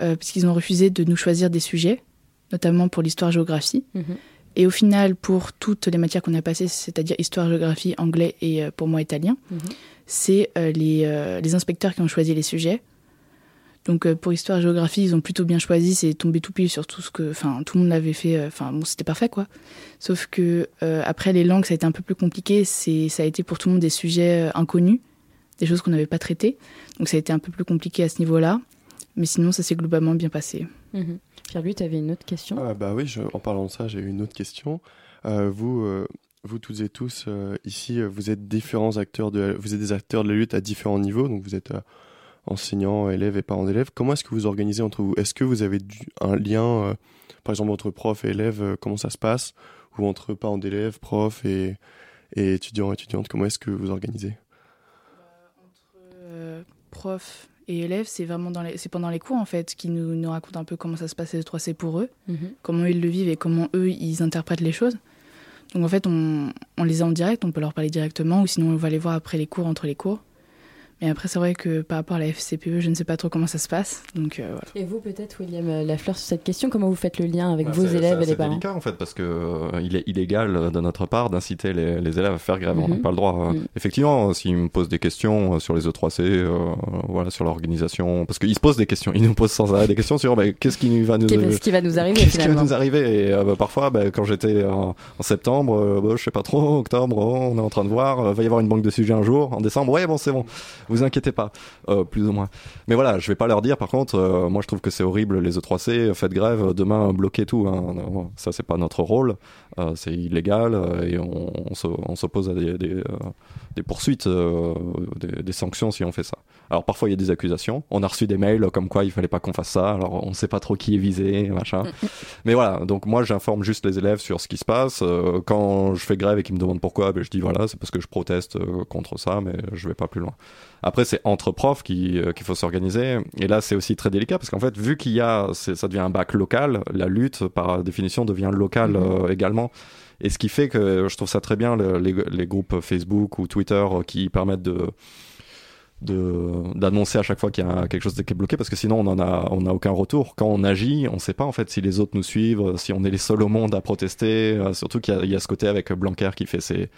euh, puisqu'ils ont refusé de nous choisir des sujets, notamment pour l'histoire-géographie. Mhm. Et au final, pour toutes les matières qu'on a passées, c'est-à-dire histoire, géographie, anglais et pour moi italien, mhm. c'est les, les inspecteurs qui ont choisi les sujets. Donc pour histoire et géographie, ils ont plutôt bien choisi, c'est tombé tout pile sur tout ce que, enfin tout le monde l'avait fait, enfin bon c'était parfait quoi. Sauf que après les langues ça a été un peu plus compliqué, c'est ça a été pour tout le monde des sujets inconnus, des choses qu'on n'avait pas traitées, donc ça a été un peu plus compliqué à ce niveau-là. Mais sinon, ça s'est globalement bien passé. Mhm. Pierre-Louis, tu avais une autre question? Ah, Bah oui, en parlant de ça, j'ai une autre question. Euh, vous, euh, vous toutes et tous, euh, ici, vous êtes différents acteurs de, vous êtes des acteurs de la lutte à différents niveaux, donc vous êtes enseignants, élèves et parents d'élèves. Comment est-ce que vous organisez entre vous? Est-ce que vous avez un lien, par exemple, entre prof et élève, comment ça se passe? Ou entre parents d'élèves, profs et, et étudiants, étudiantes, comment est-ce que vous organisez? Bah, Entre profs et élèves, c'est vraiment dans les, c'est pendant les cours en fait qui nous, nous racontent un peu comment ça se passe les 3C pour eux, mhm. comment ils le vivent et comment eux ils interprètent les choses. Donc en fait, on, on les a en direct, on peut leur parler directement ou sinon on va les voir après les cours, entre les cours. Mais après, c'est vrai que par rapport à la FCPE, je ne sais pas trop comment ça se passe. Donc, euh, voilà. Et vous, peut-être, William euh, Lafleur, sur cette question, comment vous faites le lien avec bah, vos élèves et les parents C'est délicat, en fait, parce qu'il euh, il est illégal de notre part d'inciter les, les, élèves à faire grève. On n'a mhm. pas le droit. Mhm. Effectivement, s'ils me posent des questions sur les E3C, voilà, sur l'organisation, parce qu'ils se posent des questions, ils nous posent sans arrêt des questions sur bah, qu'est-ce qui va nous, qu'est-ce qui va nous arriver Qu'est-ce qui va nous arriver Et bah, parfois, bah, quand j'étais en, septembre, bah, je sais pas trop, octobre, on est en train de voir, va y avoir une banque de sujets un jour. En décembre, ouais, bon, c'est bon, vous inquiétez pas. Euh, plus ou moins. Mais voilà, je vais pas leur dire. Par contre, euh, moi je trouve que c'est horrible les E3C, faites grève, demain bloquez tout. Hein. Ça c'est pas notre rôle, euh, c'est illégal et on, on s'oppose à des, poursuites, des, sanctions si on fait ça. Alors parfois il y a des accusations. On a reçu des mails comme quoi il fallait pas qu'on fasse ça. Alors on sait pas trop qui est visé, machin. Mais voilà, donc moi j'informe juste les élèves sur ce qui se passe. quand je fais grève et qu'ils me demandent pourquoi, ben, je dis voilà, c'est parce que je proteste contre ça, mais je vais pas plus loin. Après, c'est entre profs euh, qu'il faut s'organiser. Et là, c'est aussi très délicat parce qu'en fait, vu qu'il y a, ça devient un bac local, la lutte, par définition, devient locale mhm. euh, également. Et ce qui fait que je trouve ça très bien, les, les groupes Facebook ou Twitter euh, qui permettent de d'annoncer à chaque fois qu'il y a quelque chose qui est bloqué parce que sinon on en on a aucun retour. Quand on agit on sait pas en fait si les autres nous suivent si on est les seuls au monde à protester surtout qu'il y, y, a ce côté avec Blanquer qui fait ses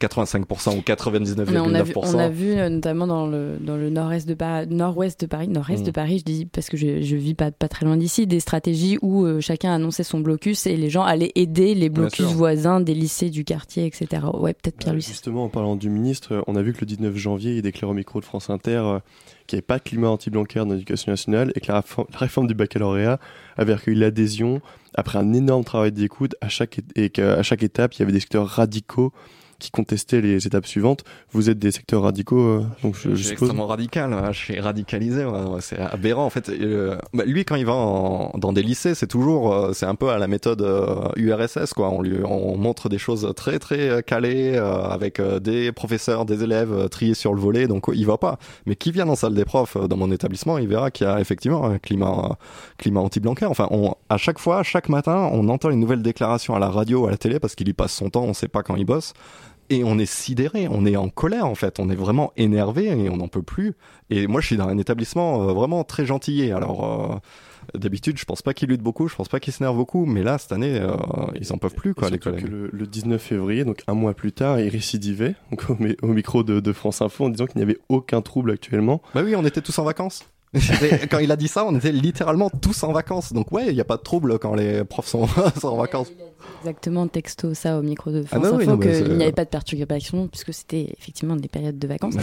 85% ou 99,9%. On, a vu, on a vu euh, notamment dans le, dans le nord-est de Paris, nord-ouest de Paris, nord-est de mm. Paris, je dis parce que je, je vis pas, pas très loin d'ici, des stratégies où euh, chacun annonçait son blocus et les gens allaient aider les blocus voisins des lycées du quartier, etc. Ouais, peut-être Pierre-Louis. justement, en parlant du ministre, on a vu que le 19 janvier, il déclare au micro de France Inter euh, qu'il n'y avait pas de climat anti-blancaire dans l'éducation nationale et que la, réforme du baccalauréat avait recueilli l'adhésion après un énorme travail d'écoute à chaque, et qu'à chaque étape, il y avait des secteurs radicaux qui contestaient les étapes suivantes. Vous êtes des secteurs radicaux, euh, donc je, je suppose. extrêmement radical, hein. je suis radicalisé, c'est aberrant en fait. Euh, bah, lui, quand il va dans des lycées, c'est toujours, euh, c'est un peu à la méthode URSS quoi. On lui, on montre des choses très très calées avec des professeurs, des élèves triés sur le volet, donc il va pas. Mais qui vient dans salle des profs dans mon établissement, il verra qu'il y a effectivement un climat, climat anti-blanquer. Enfin, on, à chaque fois, chaque matin, on entend une nouvelle déclaration à la radio, à la télé, parce qu'il y passe son temps, on sait pas quand il bosse et on est sidéré, on est en colère en fait, on est vraiment énervé et on n'en peut plus. Et moi je suis dans un établissement euh, vraiment très gentillé. Alors euh, d'habitude je pense pas qu'ils luttent beaucoup, je pense pas qu'ils s'énervent beaucoup, mais là cette année euh, ils en peuvent plus quoi les collègues. Que le, 19 février, donc un mois plus tard, il récidivait donc au, micro de, de, France Info en disant qu'il n'y avait aucun trouble actuellement. Bah oui, on était tous en vacances. Quand il a dit ça, on était littéralement tous en vacances. Donc ouais, il n'y a pas de trouble quand les profs sont, en vacances. Exactement, texto ça au micro de ah France Info, qu'il n'y avait pas de perturbation puisque c'était effectivement des périodes de vacances. Bah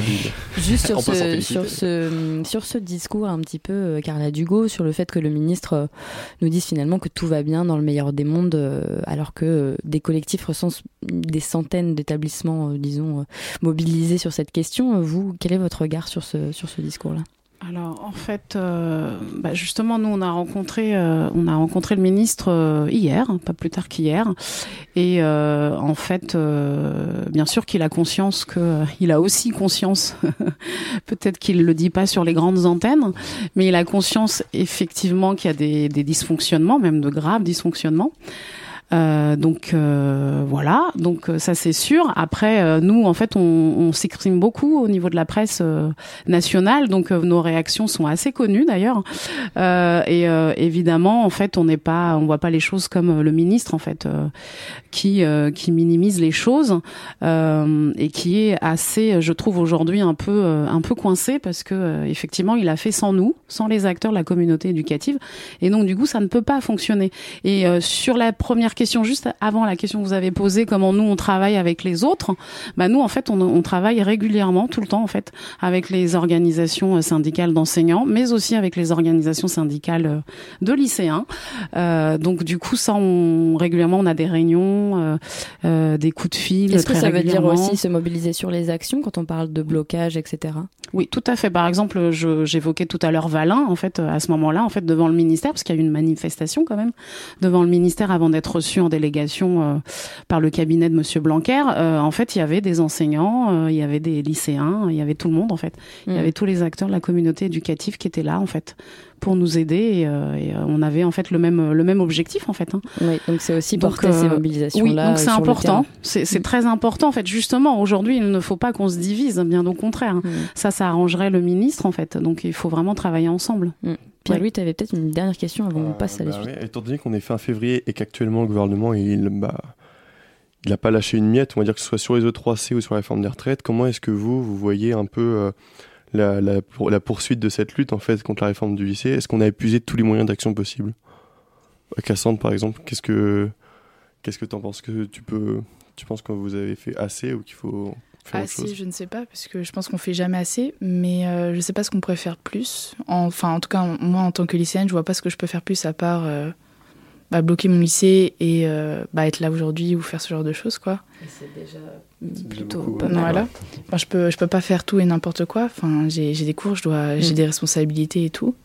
Juste sur ce, sur, ce, sur ce discours un petit peu, euh, Carla Dugo, sur le fait que le ministre euh, nous dise finalement que tout va bien dans le meilleur des mondes, euh, alors que des collectifs recensent des centaines d'établissements, disons, mobilisés sur cette question. Vous, quel est votre regard sur ce, sur ce discours-là? Alors en fait, euh, bah, justement, nous on a rencontré, euh, on a rencontré le ministre euh, hier, pas plus tard qu'hier, et en fait, bien sûr qu'il a conscience que, il a aussi conscience, peut-être qu'il le dit pas sur les grandes antennes, mais il a conscience effectivement qu'il y a des dysfonctionnements, même de graves dysfonctionnements. Euh, donc euh, voilà, donc euh, ça c'est sûr. Après, nous en fait, on, on s'exprime beaucoup au niveau de la presse nationale, donc nos réactions sont assez connues d'ailleurs. et évidemment, en fait, on n'est pas, on voit pas les choses comme le ministre en fait, qui qui minimise les choses et qui est assez, je trouve aujourd'hui un peu un peu coincé parce que effectivement, il a fait sans nous, sans les acteurs la communauté éducative, et donc du coup, ça ne peut pas fonctionner. Et sur la première question juste avant la question que vous avez posée, comment nous on travaille avec les autres. Bah nous en fait on, on travaille régulièrement, tout le temps en fait, avec les organisations euh, syndicales d'enseignants, mais aussi avec les organisations syndicales euh, de lycéens. Euh, donc du coup ça, on régulièrement on a des réunions, euh, euh des coups de fil. Est-ce que ça veut dire aussi se mobiliser sur les actions quand on parle de blocage, etc. Oui, tout à fait. Par exemple, j'évoquais tout à l'heure Valin, en fait, à ce moment-là, en fait, devant le ministère, parce qu'il y a eu une manifestation quand même devant le ministère avant d'être en délégation euh, par le cabinet de Monsieur Blanquer. Euh, en fait, il y avait des enseignants, euh, il y avait des lycéens, il y avait tout le monde en fait. Il y mm. avait tous les acteurs de la communauté éducative qui étaient là en fait pour nous aider et, on avait en fait le même le même objectif en fait. Hein. Oui, donc c'est aussi porter ces mobilisations là. Oui, donc c'est important. C'est mm. très important en fait. Justement, aujourd'hui, il ne faut pas qu'on se divise, bien au contraire. Mm. Ça, ça arrangerait le ministre en fait. Donc il faut vraiment travailler ensemble. Pierre-Louis, tu avais peut-être une dernière question avant qu'on passe à la bah suite. étant donné qu'on est fin février et qu'actuellement le gouvernement il bah, il n'a pas lâché une miette, on va dire que ce soit sur les E3C ou sur la réforme des retraites, comment est-ce que vous, vous voyez un peu euh, la, pour, la, poursuite de cette lutte en fait contre la réforme du lycée? Est-ce qu'on a épuisé tous les moyens d'action possibles? Cassandre par exemple, qu'est-ce que qu'est-ce que tu en penses que tu peux tu penses que vous avez fait assez ou qu'il faut ah si, je ne sais pas, parce que je pense qu'on fait jamais assez, mais euh, je ne sais pas ce qu'on pourrait faire plus. Enfin, en tout cas, moi, en tant que lycéenne, je vois pas ce que je peux faire plus à part euh, bah, bloquer mon lycée et euh, bah, être là aujourd'hui ou faire ce genre de choses, quoi. c'est déjà plutôt pas mal. Voilà. Enfin, je peux, je peux pas faire tout et n'importe quoi. Enfin, j'ai des cours, je dois, j'ai mm. des responsabilités et tout.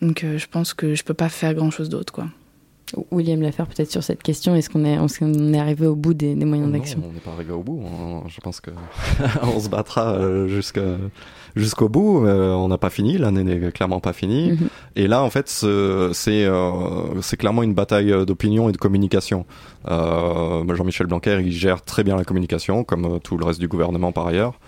Donc, je pense que je peux pas faire grand chose d'autre, quoi. William Laffaire peut-être sur cette question. Est-ce qu'on est, est, arrivé au bout des, moyens d'action? On n'est pas arrivé au bout. je pense que on se battra euh, jusqu'au bout. Euh, on n'a pas fini. L'année n'est clairement pas finie. Mhm. Et là, en fait, c'est euh, c'est clairement une bataille d'opinion et de communication. Jean-Michel Blanquer, il gère très bien la communication, comme tout le reste du gouvernement par ailleurs.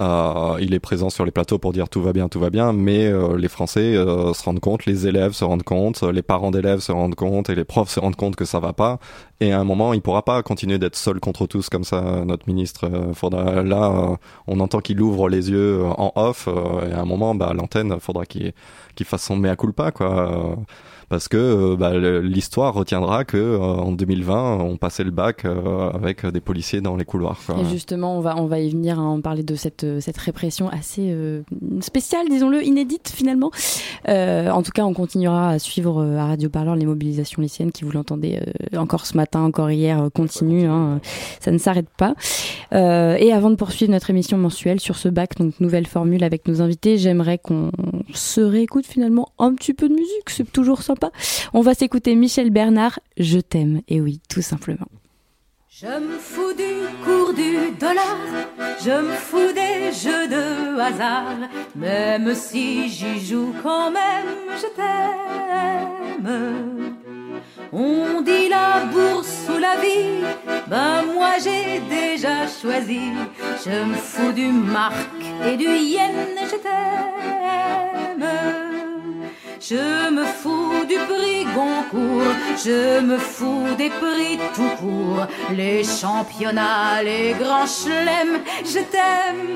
Euh, il est présent sur les plateaux pour dire tout va bien, tout va bien, mais euh, les Français euh, se rendent compte, les élèves se rendent compte, les parents d'élèves se rendent compte et les profs se rendent compte que ça va pas. Et à un moment, il pourra pas continuer d'être seul contre tous comme ça. Notre ministre, faudra là, on entend qu'il ouvre les yeux en off. et à un moment, bah, l'antenne, faudra qu'il qu'il fasse son mea culpa, quoi parce que euh, bah, l'histoire retiendra que euh, en 2020 on passait le bac euh, avec des policiers dans les couloirs. Et justement, on va on va y venir, hein, on parler de cette cette répression assez spéciale, disons-le, inédite finalement. en tout cas, on continuera à suivre à Radio Parleur les mobilisations lycéennes qui vous l'entendez encore ce matin, encore hier, continue, hein, ça ne s'arrête pas. et avant de poursuivre notre émission mensuelle sur ce bac, donc nouvelle formule avec nos invités, j'aimerais qu'on se réécoute finalement un petit peu de musique, c'est toujours ça on va s'écouter Michel Bernard, Je t'aime, et oui, tout simplement. Je me fous du cours du dollar, je me fous des jeux de hasard, même si j'y joue quand même, je t'aime. On dit la bourse ou la vie, ben moi j'ai déjà choisi. Je me fous du marque et du yen, je t'aime. Je me fous du prix Goncourt, je me fous des prix tout court, les championnats, les grands chelems, je t'aime.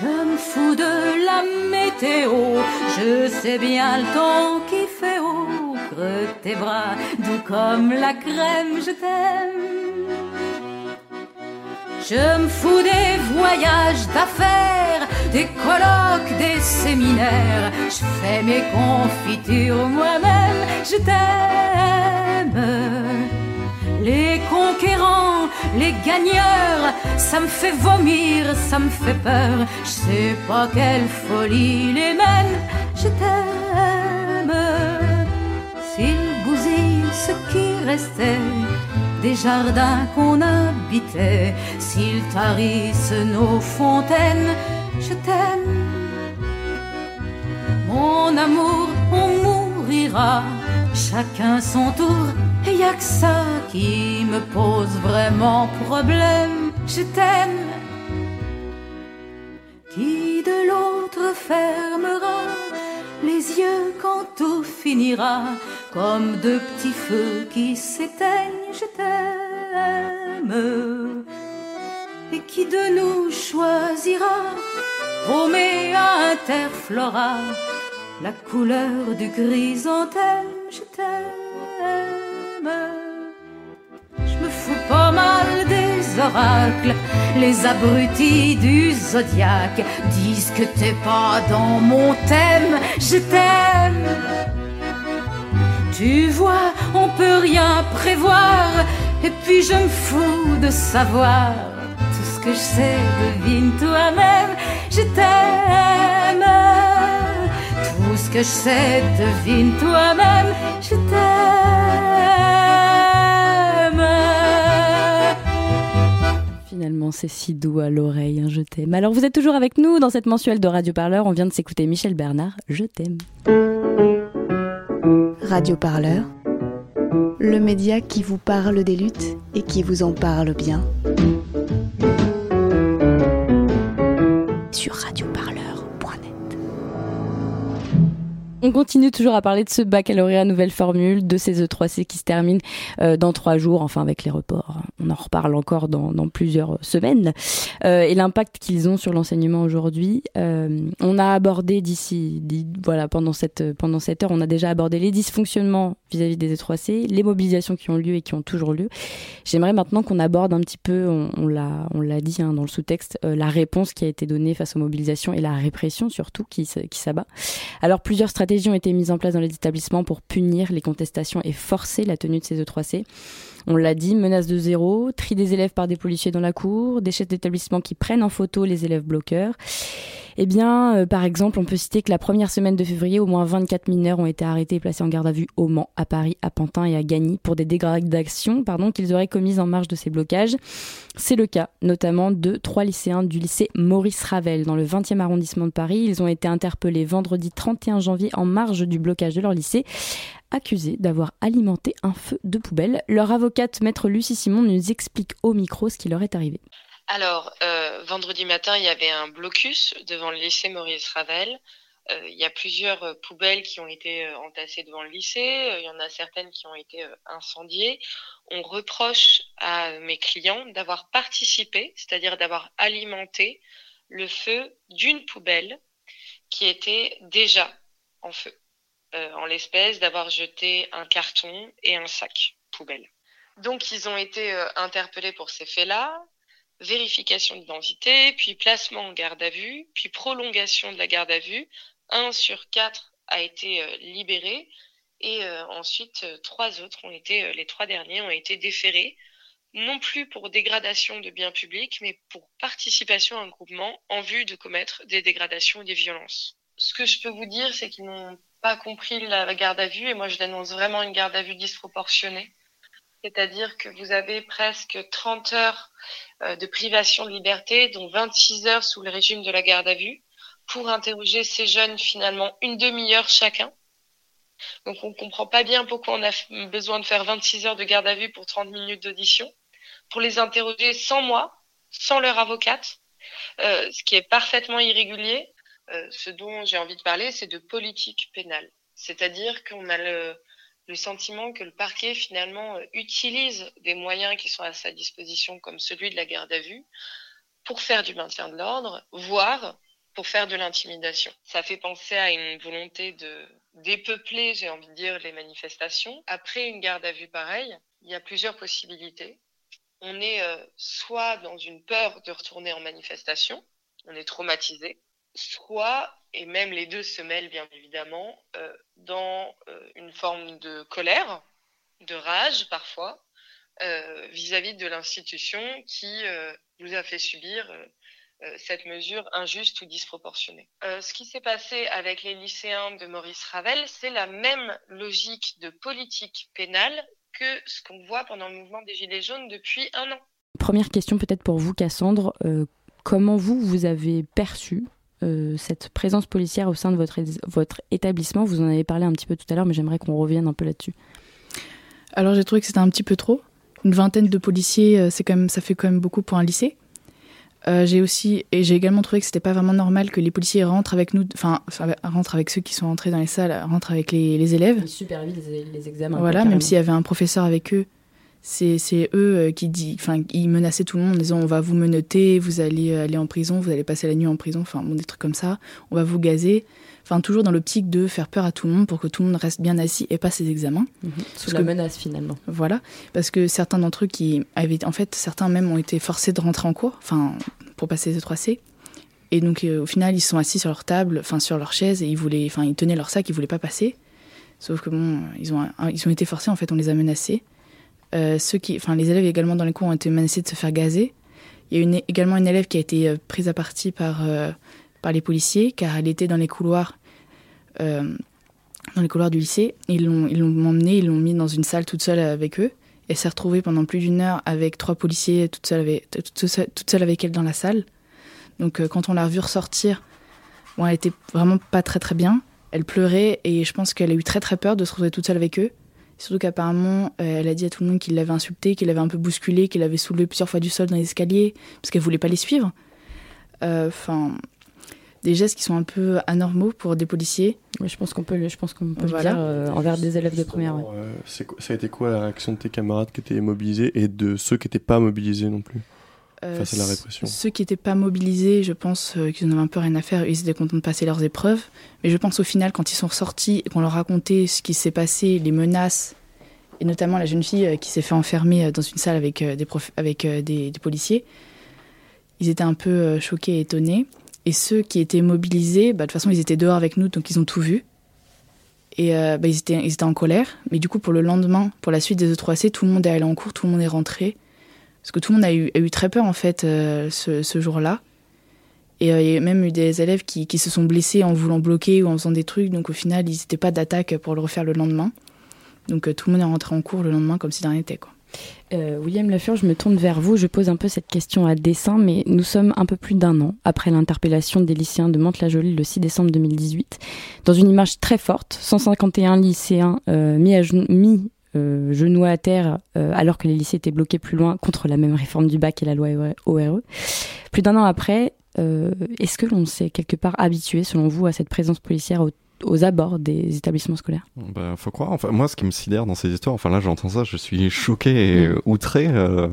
Je me fous de la météo, je sais bien le temps qui fait haut, creux tes bras, doux comme la crème, je t'aime. Je me fous des voyages d'affaires, des colloques, des séminaires. Je fais mes confitures moi-même, je t'aime. Les conquérants, les gagneurs, ça me fait vomir, ça me fait peur. Je sais pas quelle folie les mène, je t'aime. S'ils bousillent ce qui restait des jardins qu'on habitait, s'ils tarissent nos fontaines, je t'aime. Mon amour, on mourira chacun son tour, et y a que ça qui me pose vraiment problème. Je t'aime. Qui de l'autre fermera les yeux quand tout finira, comme deux petits feux qui s'éteignent, je t'aime. Et qui de nous choisira, paumé à interflora, la couleur du chrysanthème, je t'aime. Oracles, les abrutis du zodiaque disent que t'es pas dans mon thème, je t'aime. Tu vois, on peut rien prévoir, et puis je me fous de savoir tout ce que je sais, devine toi-même, je t'aime que je sais, devine toi-même, je t'aime. Finalement, c'est si doux à l'oreille, hein, je t'aime. Alors, vous êtes toujours avec nous dans cette mensuelle de Radio Parleur. On vient de s'écouter Michel Bernard, je t'aime. Radio Parleur, le média qui vous parle des luttes et qui vous en parle bien. Sur Radio On continue toujours à parler de ce baccalauréat nouvelle formule, de ces E3C qui se terminent euh, dans trois jours, enfin avec les reports. On en reparle encore dans, dans plusieurs semaines. Euh, et l'impact qu'ils ont sur l'enseignement aujourd'hui. Euh, on a abordé d'ici, voilà, pendant cette, pendant cette heure, on a déjà abordé les dysfonctionnements vis-à-vis des E3C, les mobilisations qui ont lieu et qui ont toujours lieu. J'aimerais maintenant qu'on aborde un petit peu, on, on l'a, dit hein, dans le sous-texte, euh, la réponse qui a été donnée face aux mobilisations et la répression surtout qui, qui s'abat. Alors plusieurs stratégies stratégies ont été mises en place dans les établissements pour punir les contestations et forcer la tenue de ces E3C. On l'a dit, menace de zéro, tri des élèves par des policiers dans la cour, des chefs d'établissement qui prennent en photo les élèves bloqueurs. Eh bien, euh, par exemple, on peut citer que la première semaine de février, au moins 24 mineurs ont été arrêtés et placés en garde à vue au Mans, à Paris, à Pantin et à Gagny pour des dégradations qu'ils auraient commises en marge de ces blocages. C'est le cas notamment de trois lycéens du lycée Maurice Ravel dans le 20e arrondissement de Paris. Ils ont été interpellés vendredi 31 janvier en marge du blocage de leur lycée accusés d'avoir alimenté un feu de poubelle. Leur avocate, maître Lucie Simon, nous explique au micro ce qui leur est arrivé. Alors, euh, vendredi matin, il y avait un blocus devant le lycée Maurice Ravel. Euh, il y a plusieurs euh, poubelles qui ont été entassées devant le lycée. Il y en a certaines qui ont été incendiées. On reproche à mes clients d'avoir participé, c'est-à-dire d'avoir alimenté le feu d'une poubelle qui était déjà en feu. en l'espèce d'avoir jeté un carton et un sac poubelle. Donc ils ont été interpellés pour ces faits-là vérification d'identité, puis placement en garde à vue, puis prolongation de la garde à vue. Un sur quatre a été euh, libéré et euh, ensuite euh, trois autres ont été, les trois derniers ont été déférés, non plus pour dégradation de biens publics, mais pour participation à un groupement en vue de commettre des dégradations ou des violences. Ce que je peux vous dire, c'est qu'ils n'ont pas compris la garde à vue et moi je dénonce vraiment une garde à vue disproportionnée c'est-à-dire que vous avez presque 30 heures de privation de liberté, dont 26 heures sous le régime de la garde à vue, pour interroger ces jeunes finalement une demi-heure chacun. Donc on ne comprend pas bien pourquoi on a besoin de faire 26 heures de garde à vue pour 30 minutes d'audition, pour les interroger sans moi, sans leur avocate, euh, ce qui est parfaitement irrégulier. Euh, ce dont j'ai envie de parler, c'est de politique pénale. C'est-à-dire qu'on a le, le sentiment que le parquet finalement euh, utilise des moyens qui sont à sa disposition comme celui de la garde à vue pour faire du maintien de l'ordre, voire pour faire de l'intimidation. Ça fait penser à une volonté de dépeupler, j'ai envie de dire, les manifestations. Après une garde à vue pareille, il y a plusieurs possibilités. On est euh, soit dans une peur de retourner en manifestation, on est traumatisé, soit et même les deux se mêlent bien évidemment, euh, dans euh, une forme de colère, de rage parfois, euh, vis-à-vis de l'institution qui vous a fait subir cette mesure injuste ou disproportionnée. ce qui s'est passé avec les lycéens de Maurice Ravel, c'est la même logique de politique pénale que ce qu'on voit pendant le mouvement des Gilets jaunes depuis un an. Première question peut-être pour vous, Cassandre. comment vous, vous avez perçu cette présence policière au sein de votre, votre établissement Vous en avez parlé un petit peu tout à l'heure, mais j'aimerais qu'on revienne un peu là-dessus. Alors j'ai trouvé que c'était un petit peu trop. Une vingtaine de policiers, c'est quand même, ça fait quand même beaucoup pour un lycée. Euh, j'ai aussi et j'ai également trouvé que c'était pas vraiment normal que les policiers rentrent avec nous, enfin rentrent avec ceux qui sont entrés dans les salles, rentrent avec les, les élèves. Ils supervisent les, examens. Voilà, même s'il y avait un professeur avec eux, c'est eux euh, qui dit, enfin ils menaçaient tout le monde en disant on va vous menoter, vous allez aller en prison, vous allez passer la nuit en prison, enfin bon, des trucs comme ça, on va vous gazer. Enfin, toujours dans l'optique de faire peur à tout le monde pour que tout le monde reste bien assis et passe ses examens. Mhm. Sous la menace, finalement. Voilà. Parce que certains d'entre eux qui avaient. En fait, certains même ont été forcés de rentrer en cours, enfin, pour passer les 3C. Et donc, euh, au final, ils sont assis sur leur table, enfin, sur leur chaise, et ils voulaient. Enfin, ils tenaient leur sac, ils voulaient pas passer. Sauf que bon, ils ont, ils ont été forcés, en fait, on les a menacés. Euh, ceux qui, enfin, les élèves également dans les cours ont été menacés de se faire gazer. Il y a également une élève qui a été euh, prise à partie par par les policiers car elle était dans les couloirs euh, dans les couloirs du lycée. Ils l'ont ils l'ont emmenée, ils l'ont mis dans une salle toute seule avec eux. Elle s'est retrouvée pendant plus d'une heure avec trois policiers toute seule avec, toute avec elle dans la salle. Donc euh, quand on l'a revue ressortir, bon, elle était vraiment pas très très bien. Elle pleurait et je pense qu'elle a eu très très peur de se retrouver toute seule avec eux. Surtout qu'apparemment, euh, elle a dit à tout le monde qu'il l'avait insulté, qu'il l'avait un peu bousculé, qu'il l'avait soulevé plusieurs fois du sol dans les escaliers, parce qu'elle voulait pas les suivre. Enfin, des gestes qui sont un peu anormaux pour des policiers. Oui, je pense qu'on peut, je pense qu'on peut le dire euh, envers des élèves de première. Euh, ça a été quoi la réaction de tes camarades qui étaient mobilisés et de ceux qui n'étaient pas mobilisés non plus? euh, face à la répression Ceux qui n'étaient pas mobilisés, je pense qu'ils n'avaient un peu rien à faire. Ils étaient contents de passer leurs épreuves. Mais je pense au final, quand ils sont sortis et qu'on leur racontait ce qui s'est passé, les menaces, et notamment la jeune fille qui s'est fait enfermer dans une salle avec des, avec des policiers, ils étaient un peu choqués et étonnés. Et ceux qui étaient mobilisés, bah, de toute façon, ils étaient dehors avec nous, donc ils ont tout vu. Et euh, bah, ils, étaient, ils étaient en colère. Mais du coup, pour le lendemain, pour la suite des E3C, tout le monde est allé en cours, tout le monde est rentré. Parce que tout le monde a eu, très peur, en fait, euh, ce, jour-là. Et euh, il y a même eu des élèves qui, se sont blessés en voulant bloquer ou en faisant des trucs. Donc au final, ils n'étaient pas d'attaque pour le refaire le lendemain. Donc tout le monde est rentré en cours le lendemain comme si rien n'était. Euh, William Lafleur, je me tourne vers vous. Je pose un peu cette question à dessein, mais nous sommes un peu plus d'un an après l'interpellation des lycéens de Mantes-la-Jolie le 6 décembre 2018. Dans une image très forte, 151 lycéens euh, mis à mis, euh, genoux à terre alors que les lycées étaient bloqués plus loin contre la même réforme du bac et la loi ORE. Plus d'un an après, est-ce que l'on s'est quelque part habitué, selon vous, à cette présence policière au aux abords des établissements scolaires? Ben, faut croire. Enfin, moi, ce qui me sidère dans ces histoires, enfin là, j'entends ça, je suis choqué et mm. outré. Euh,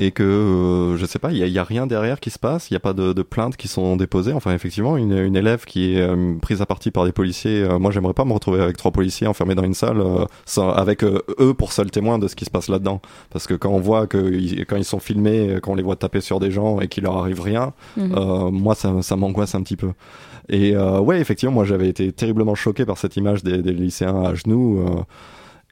et que euh, je sais pas, il y, a, rien derrière qui se passe, il n'y a pas de, de, plaintes qui sont déposées. Enfin, effectivement, une, une élève qui est euh, prise à partie par des policiers, moi, j'aimerais pas me retrouver avec trois policiers enfermés dans une salle sans, avec eux pour seul témoin de ce qui se passe là-dedans. Parce que quand on voit que quand ils sont filmés, quand on les voit taper sur des gens et qu'il leur arrive rien, mm-hmm. moi, ça, ça m'angoisse un petit peu. Et euh, ouais, effectivement, moi j'avais été terriblement choqué par cette image des, des lycéens à genoux.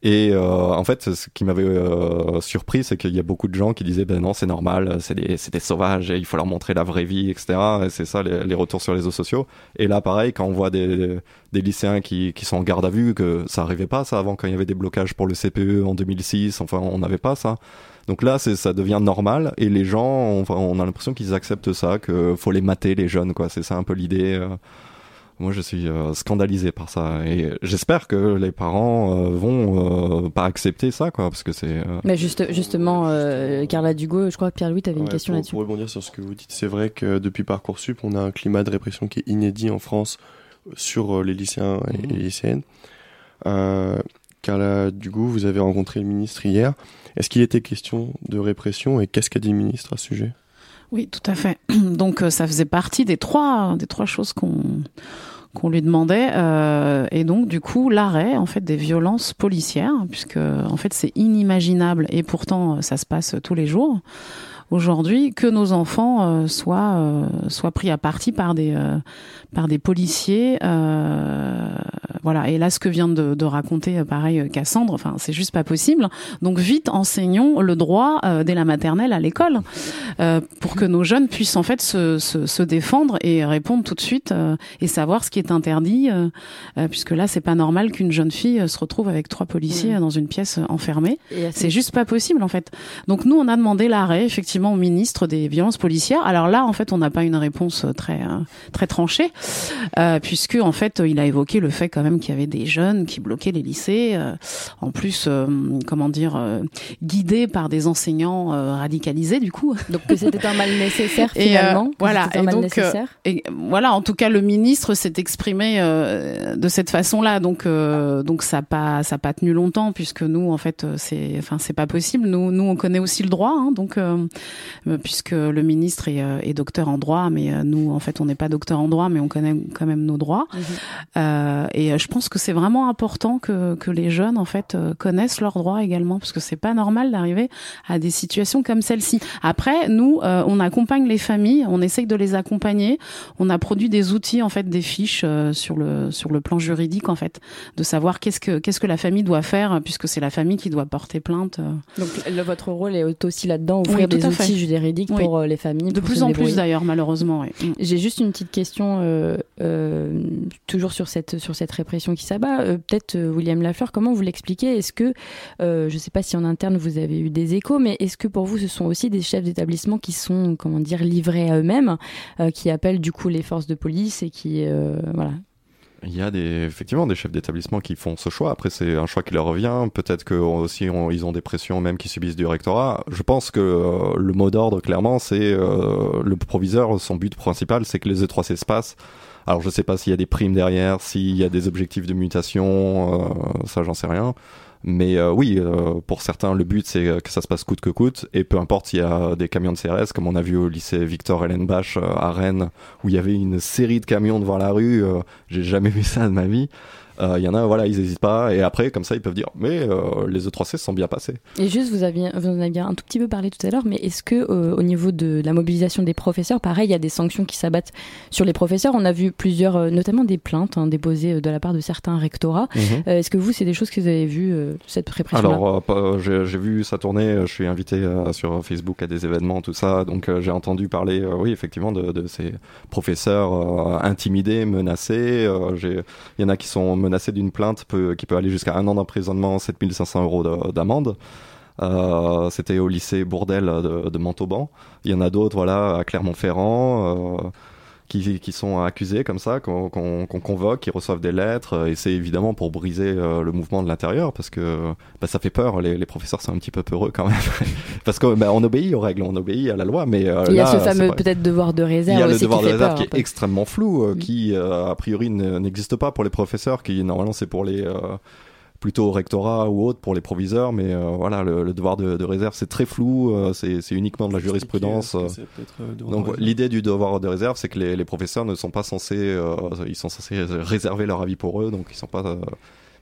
Et euh, en fait, ce qui m'avait euh, surpris, c'est qu'il y a beaucoup de gens qui disaient ben non, c'est normal, c'est des, des sauvages et il faut leur montrer la vraie vie, etc. Et c'est ça les, retours sur les réseaux sociaux. Et là, pareil, quand on voit des, des lycéens qui, qui sont en garde à vue, que ça arrivait pas ça avant, quand il y avait des blocages pour le CPE en 2006, enfin on n'avait pas ça. Donc là, ça devient normal et les gens, on, on a l'impression qu'ils acceptent ça, que faut les mater les jeunes, quoi. C'est ça un peu l'idée. Euh. Moi, je suis euh, scandalisé par ça et j'espère que les parents euh, vont pas accepter ça, quoi, parce que c'est. Mais juste, justement, Carla Dugo, je crois que Pierre-Louis, tu avais une question là-dessus. Pour rebondir sur ce que vous dites, c'est vrai que depuis parcoursup, on a un climat de répression qui est inédit en France sur les lycéens et mmh. les lycéennes. Carla Dugo, vous avez rencontré le ministre hier. Est-ce qu'il était question de répression et qu'est-ce qu'a dit le ministre à ce sujet? Oui, tout à fait. Donc euh, ça faisait partie des trois, des trois choses qu'on qu'on lui demandait euh, et donc du coup l'arrêt en fait des violences policières puisque en fait c'est inimaginable et pourtant ça se passe tous les jours aujourd'hui que nos enfants euh, soient euh, soient pris à partie par des euh, par des policiers voilà. Et là ce que vient de, de raconter pareil Cassandre enfin c'est juste pas possible. Donc vite enseignons le droit dès la maternelle à l'école pour que nos jeunes puissent en fait se, se, se défendre et répondre tout de suite et savoir ce qui est interdit puisque là c'est pas normal qu'une jeune fille se retrouve avec trois policiers dans une pièce enfermée. C'est juste pas possible en fait. Donc nous on a demandé l'arrêt effectivement effectivement au ministre des violences policières. Alors là, en fait, on n'a pas une réponse très très tranchée, puisque en fait, il a évoqué le fait quand même qu'il y avait des jeunes qui bloquaient les lycées, en plus, comment dire, guidés par des enseignants radicalisés du coup. Donc que c'était un mal nécessaire finalement. Et, voilà. Et donc, et voilà, en tout cas, le ministre s'est exprimé de cette façon-là, donc donc ça n'a pas ça a pas tenu longtemps puisque nous, en fait, c'est enfin c'est pas possible. Nous nous on connaît aussi le droit, hein, donc puisque le ministre est, est, docteur en droit, mais nous en fait on n'est pas docteur en droit, mais on connaît quand même nos droits. Mhm. et je pense que c'est vraiment important que que les jeunes en fait connaissent leurs droits également parce que c'est pas normal d'arriver à des situations comme celle-ci. Après, nous, euh, on accompagne les familles, on essaye de les accompagner. On a produit des outils, en fait, des fiches euh, sur le sur le plan juridique, en fait, de savoir qu'est-ce que qu'est-ce que la famille doit faire, puisque c'est la famille qui doit porter plainte. Euh. Donc, votre rôle est aussi là-dedans, offrir des outils juridiques pour les familles. De plus en plus, d'ailleurs, malheureusement. Mm. J'ai juste une petite question, toujours sur cette sur cette répression qui s'abat. Peut-être William Lafleur, comment vous l'expliquez? Est-ce que je ne sais pas si en interne vous avez eu des échos, mais est-ce que pour vous ce sont aussi des chefs d'établissement qui sont, comment dire, livrés à eux-mêmes, euh, qui appellent du coup les forces de police et qui, euh, voilà. Il y a des, effectivement des chefs d'établissement qui font ce choix. Après, c'est un choix qui leur revient. Peut-être que aussi ils ont des pressions même qui subissent du rectorat. Je pense que euh, le mot d'ordre, clairement, c'est le proviseur. Son but principal, c'est que les E3C se passent. Alors, je sais pas s'il y a des primes derrière, s'il y a des objectifs de mutation, ça, j'en sais rien. Mais euh, oui, euh, pour certains, le but c'est que ça se passe coûte que coûte, et peu importe s'il y a des camions de CRS, comme on a vu au lycée Victor Ellenbach euh, à Rennes, où il y avait une série de camions devant la rue. J'ai jamais vu ça de ma vie. Euh, il y en a, voilà, ils n'hésitent pas. Et après, comme ça, ils peuvent dire, mais euh, les E3C sont bien passés. Et juste, vous, aviez, vous en aviez un tout petit peu parlé tout à l'heure, mais est-ce que euh, au niveau de la mobilisation des professeurs, pareil, il y a des sanctions qui s'abattent sur les professeurs? On a vu plusieurs, notamment des plaintes hein, déposées de la part de certains rectorats. Mhm. est-ce que vous, c'est des choses que vous avez vues, cette répression Alors, j'ai vu ça tourner. Je suis invité sur Facebook à des événements, tout ça. Donc, j'ai entendu parler, oui, effectivement, de, de ces professeurs intimidés, menacés. Il y en a qui sont menacé d'une plainte qui peut aller jusqu'à un an d'emprisonnement, 7500 euros d'amende. Euh, c'était au lycée Bourdel de, Montauban. Il y en a d'autres, voilà, à Clermont-Ferrand. Euh, qui, qui, sont accusés comme ça, qu'on convoque, qui reçoivent des lettres, et c'est évidemment pour briser euh, le mouvement de l'intérieur, parce que bah, ça fait peur, les, les, professeurs sont un petit peu peureux quand même, parce qu'on bah, obéit aux règles, on obéit à la loi, mais... Euh, il y a ce fameux peut-être devoir de réserve. Il y a le devoir de réserve qui est extrêmement flou, euh, mm. qui a priori n'existe pas pour les professeurs, qui normalement c'est pour les plutôt au rectorat ou autre pour les proviseurs, mais euh, voilà, le, devoir de, réserve c'est très flou, euh, c'est uniquement de la jurisprudence. Euh. donc l'idée du devoir de réserve, c'est que les, les, professeurs ne sont pas censés, ils sont censés réserver leur avis pour eux, donc ils sont pas.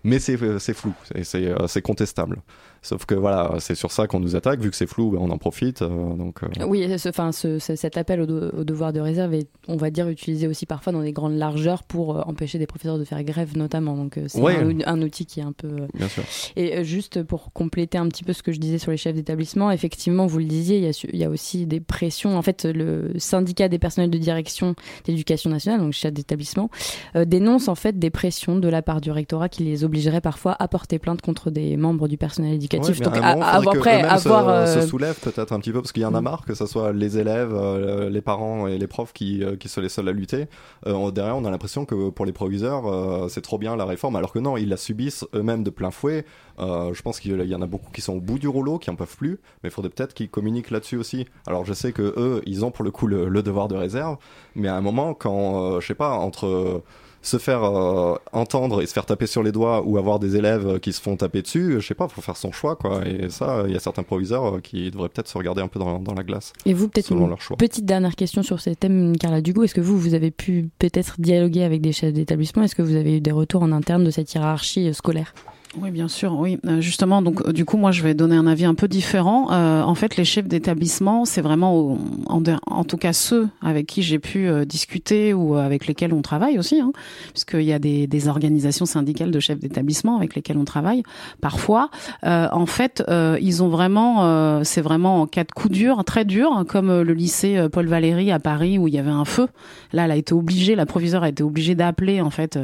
mais c'est flou, c'est contestable. Sauf que voilà, c'est sur ça qu'on nous attaque, vu que c'est flou, ben, on en profite. Euh, donc, euh. Oui, ce, cet appel au, devoir de réserve est, on va dire, utilisé aussi parfois dans des grandes largeurs pour euh, empêcher des professeurs de faire grève, notamment. Donc c'est un, outil qui est un peu. Bien sûr. Et juste pour compléter un petit peu ce que je disais sur les chefs d'établissement, effectivement, vous le disiez, il y, y a aussi des pressions. En fait, le syndicat des personnels de direction d'éducation nationale, donc chef d'établissement, dénonce en fait des pressions de la part du rectorat qui les obligerait parfois à porter plainte contre des membres du personnel éducatif donc, après, avoir. Se, se soulève peut-être un petit peu parce qu'il y en a mm. marre que ce soit les élèves, euh, les parents et les profs qui, euh, qui sont les seuls à lutter. Euh, derrière, on a l'impression que pour les proviseurs, c'est trop bien la réforme, alors que non, ils la subissent eux-mêmes de plein fouet. je pense qu'il y en a beaucoup qui sont au bout du rouleau, qui en peuvent plus, mais il faudrait peut-être qu'ils communiquent là-dessus aussi. Alors je sais que eux, ils ont pour le coup le, le devoir de réserve, mais à un moment, quand, je sais pas, entre se faire euh, entendre et se faire taper sur les doigts ou avoir des élèves qui se font taper dessus, je sais pas, faut faire son choix quoi. Et ça, il y a certains proviseurs euh, qui devraient peut-être se regarder un peu dans, la glace. Et vous, peut-être une leur choix. petite dernière question sur ces thèmes, Carla Dugo. Est-ce que vous, vous avez pu peut-être dialoguer avec des chefs d'établissement? Est-ce que vous avez eu des retours en interne de cette hiérarchie euh, scolaire? Oui, bien sûr, oui. Euh, justement, donc du coup, moi, je vais donner un avis un peu différent. Euh, en fait, les chefs d'établissement, c'est vraiment, en, en, tout cas ceux avec qui j'ai pu euh, discuter ou avec lesquels on travaille aussi, hein, puisqu'il y a des, des, organisations syndicales de chefs d'établissement avec lesquels on travaille. Parfois, en fait, ils ont vraiment, c'est vraiment en cas de coup dur, très dur, comme le lycée Paul Valéry à Paris où il y avait un feu. Là, elle a été obligée, la proviseure a été obligée d'appeler en fait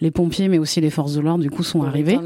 les pompiers, mais aussi les forces de l'ordre. Du coup, sont arrivés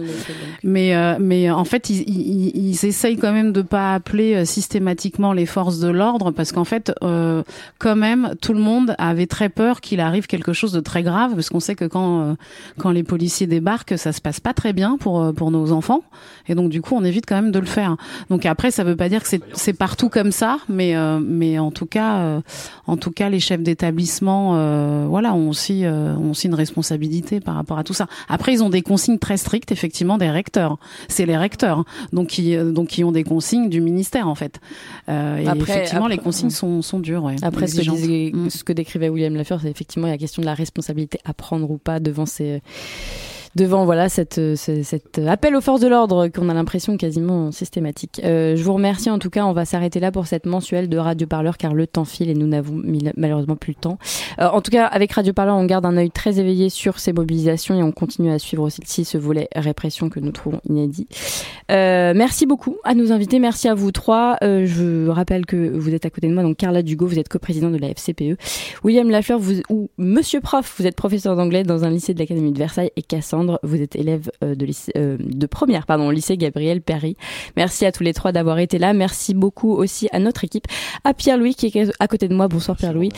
Mais, euh, mais en fait, ils, ils, ils, essayent quand même de pas appeler euh, systématiquement les forces de l'ordre parce qu'en fait, euh, quand même, tout le monde avait très peur qu'il arrive quelque chose de très grave parce qu'on sait que quand, euh, quand les policiers débarquent, ça se passe pas très bien pour, pour nos enfants. Et donc, du coup, on évite quand même de le faire. Donc après, ça veut pas dire que c'est partout comme ça, mais, mais en tout cas, en tout cas, les chefs d'établissement, voilà, ont aussi, ont aussi une responsabilité par rapport à tout ça. Après, ils ont des consignes très strictes, effectivement, des recteurs. C'est les recteurs, donc qui, donc qui ont des consignes du ministère en fait. Euh, et effectivement, les consignes sont, sont dures. Ouais, après, ce que, mm. ce que, décrivait William Lafleur, c'est effectivement la question de la responsabilité à prendre ou pas devant ces devant voilà cette, euh, cet appel aux forces de l'ordre qu'on a l'impression quasiment systématique. Euh, je vous remercie en tout cas. On va s'arrêter là pour cette mensuelle de Radio Parleur car le temps file et nous n'avons malheureusement plus le temps. Euh, en tout cas, avec Radio Parleur, on garde un œil très éveillé sur ces mobilisations et on continue à suivre aussi ce volet répression que nous trouvons inédit. Euh, merci beaucoup à nos invités. Merci à vous trois. Euh, je rappelle que vous êtes à côté de moi, donc Carla Dugo, vous êtes coprésidente de la FCPE. William Lafleur, vous, ou Monsieur Prof, vous êtes professeur d'anglais dans un lycée de l'Académie de Versailles et Cassandre vous êtes élève euh, de, lycée, euh, de première pardon, au lycée Gabriel Perry. Merci à tous les trois d'avoir été là. Merci beaucoup aussi à notre équipe, à Pierre-Louis qui est à côté de moi. Bonsoir Pierre-Louis.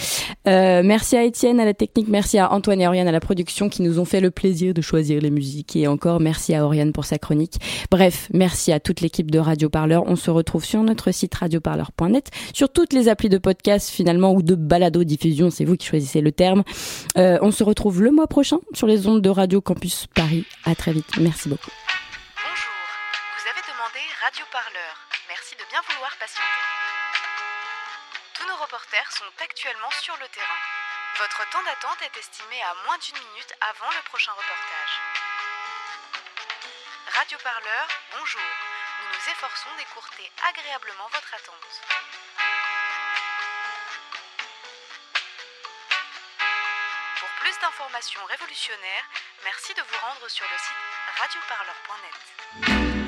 Euh, merci à Étienne à la technique, merci à Antoine et Oriane à la production qui nous ont fait le plaisir de choisir les musiques et encore merci à Oriane pour sa chronique. Bref, merci à toute l'équipe de Radio Parleur. On se retrouve sur notre site radioparleur.net, sur toutes les applis de podcast finalement ou de balado diffusion, c'est vous qui choisissez le terme. Euh, on se retrouve le mois prochain sur les ondes de Radio Campus Paris. À très vite. Merci beaucoup. Bonjour. Vous avez demandé Radio Parleur. Merci de bien vouloir patienter. Tous nos reporters sont actuellement sur le terrain. Votre temps d'attente est estimé à moins d'une minute avant le prochain reportage. Radio Parleur, bonjour. Nous nous efforçons d'écourter agréablement votre attente. Pour plus d'informations révolutionnaires, merci de vous rendre sur le site radioparleur.net.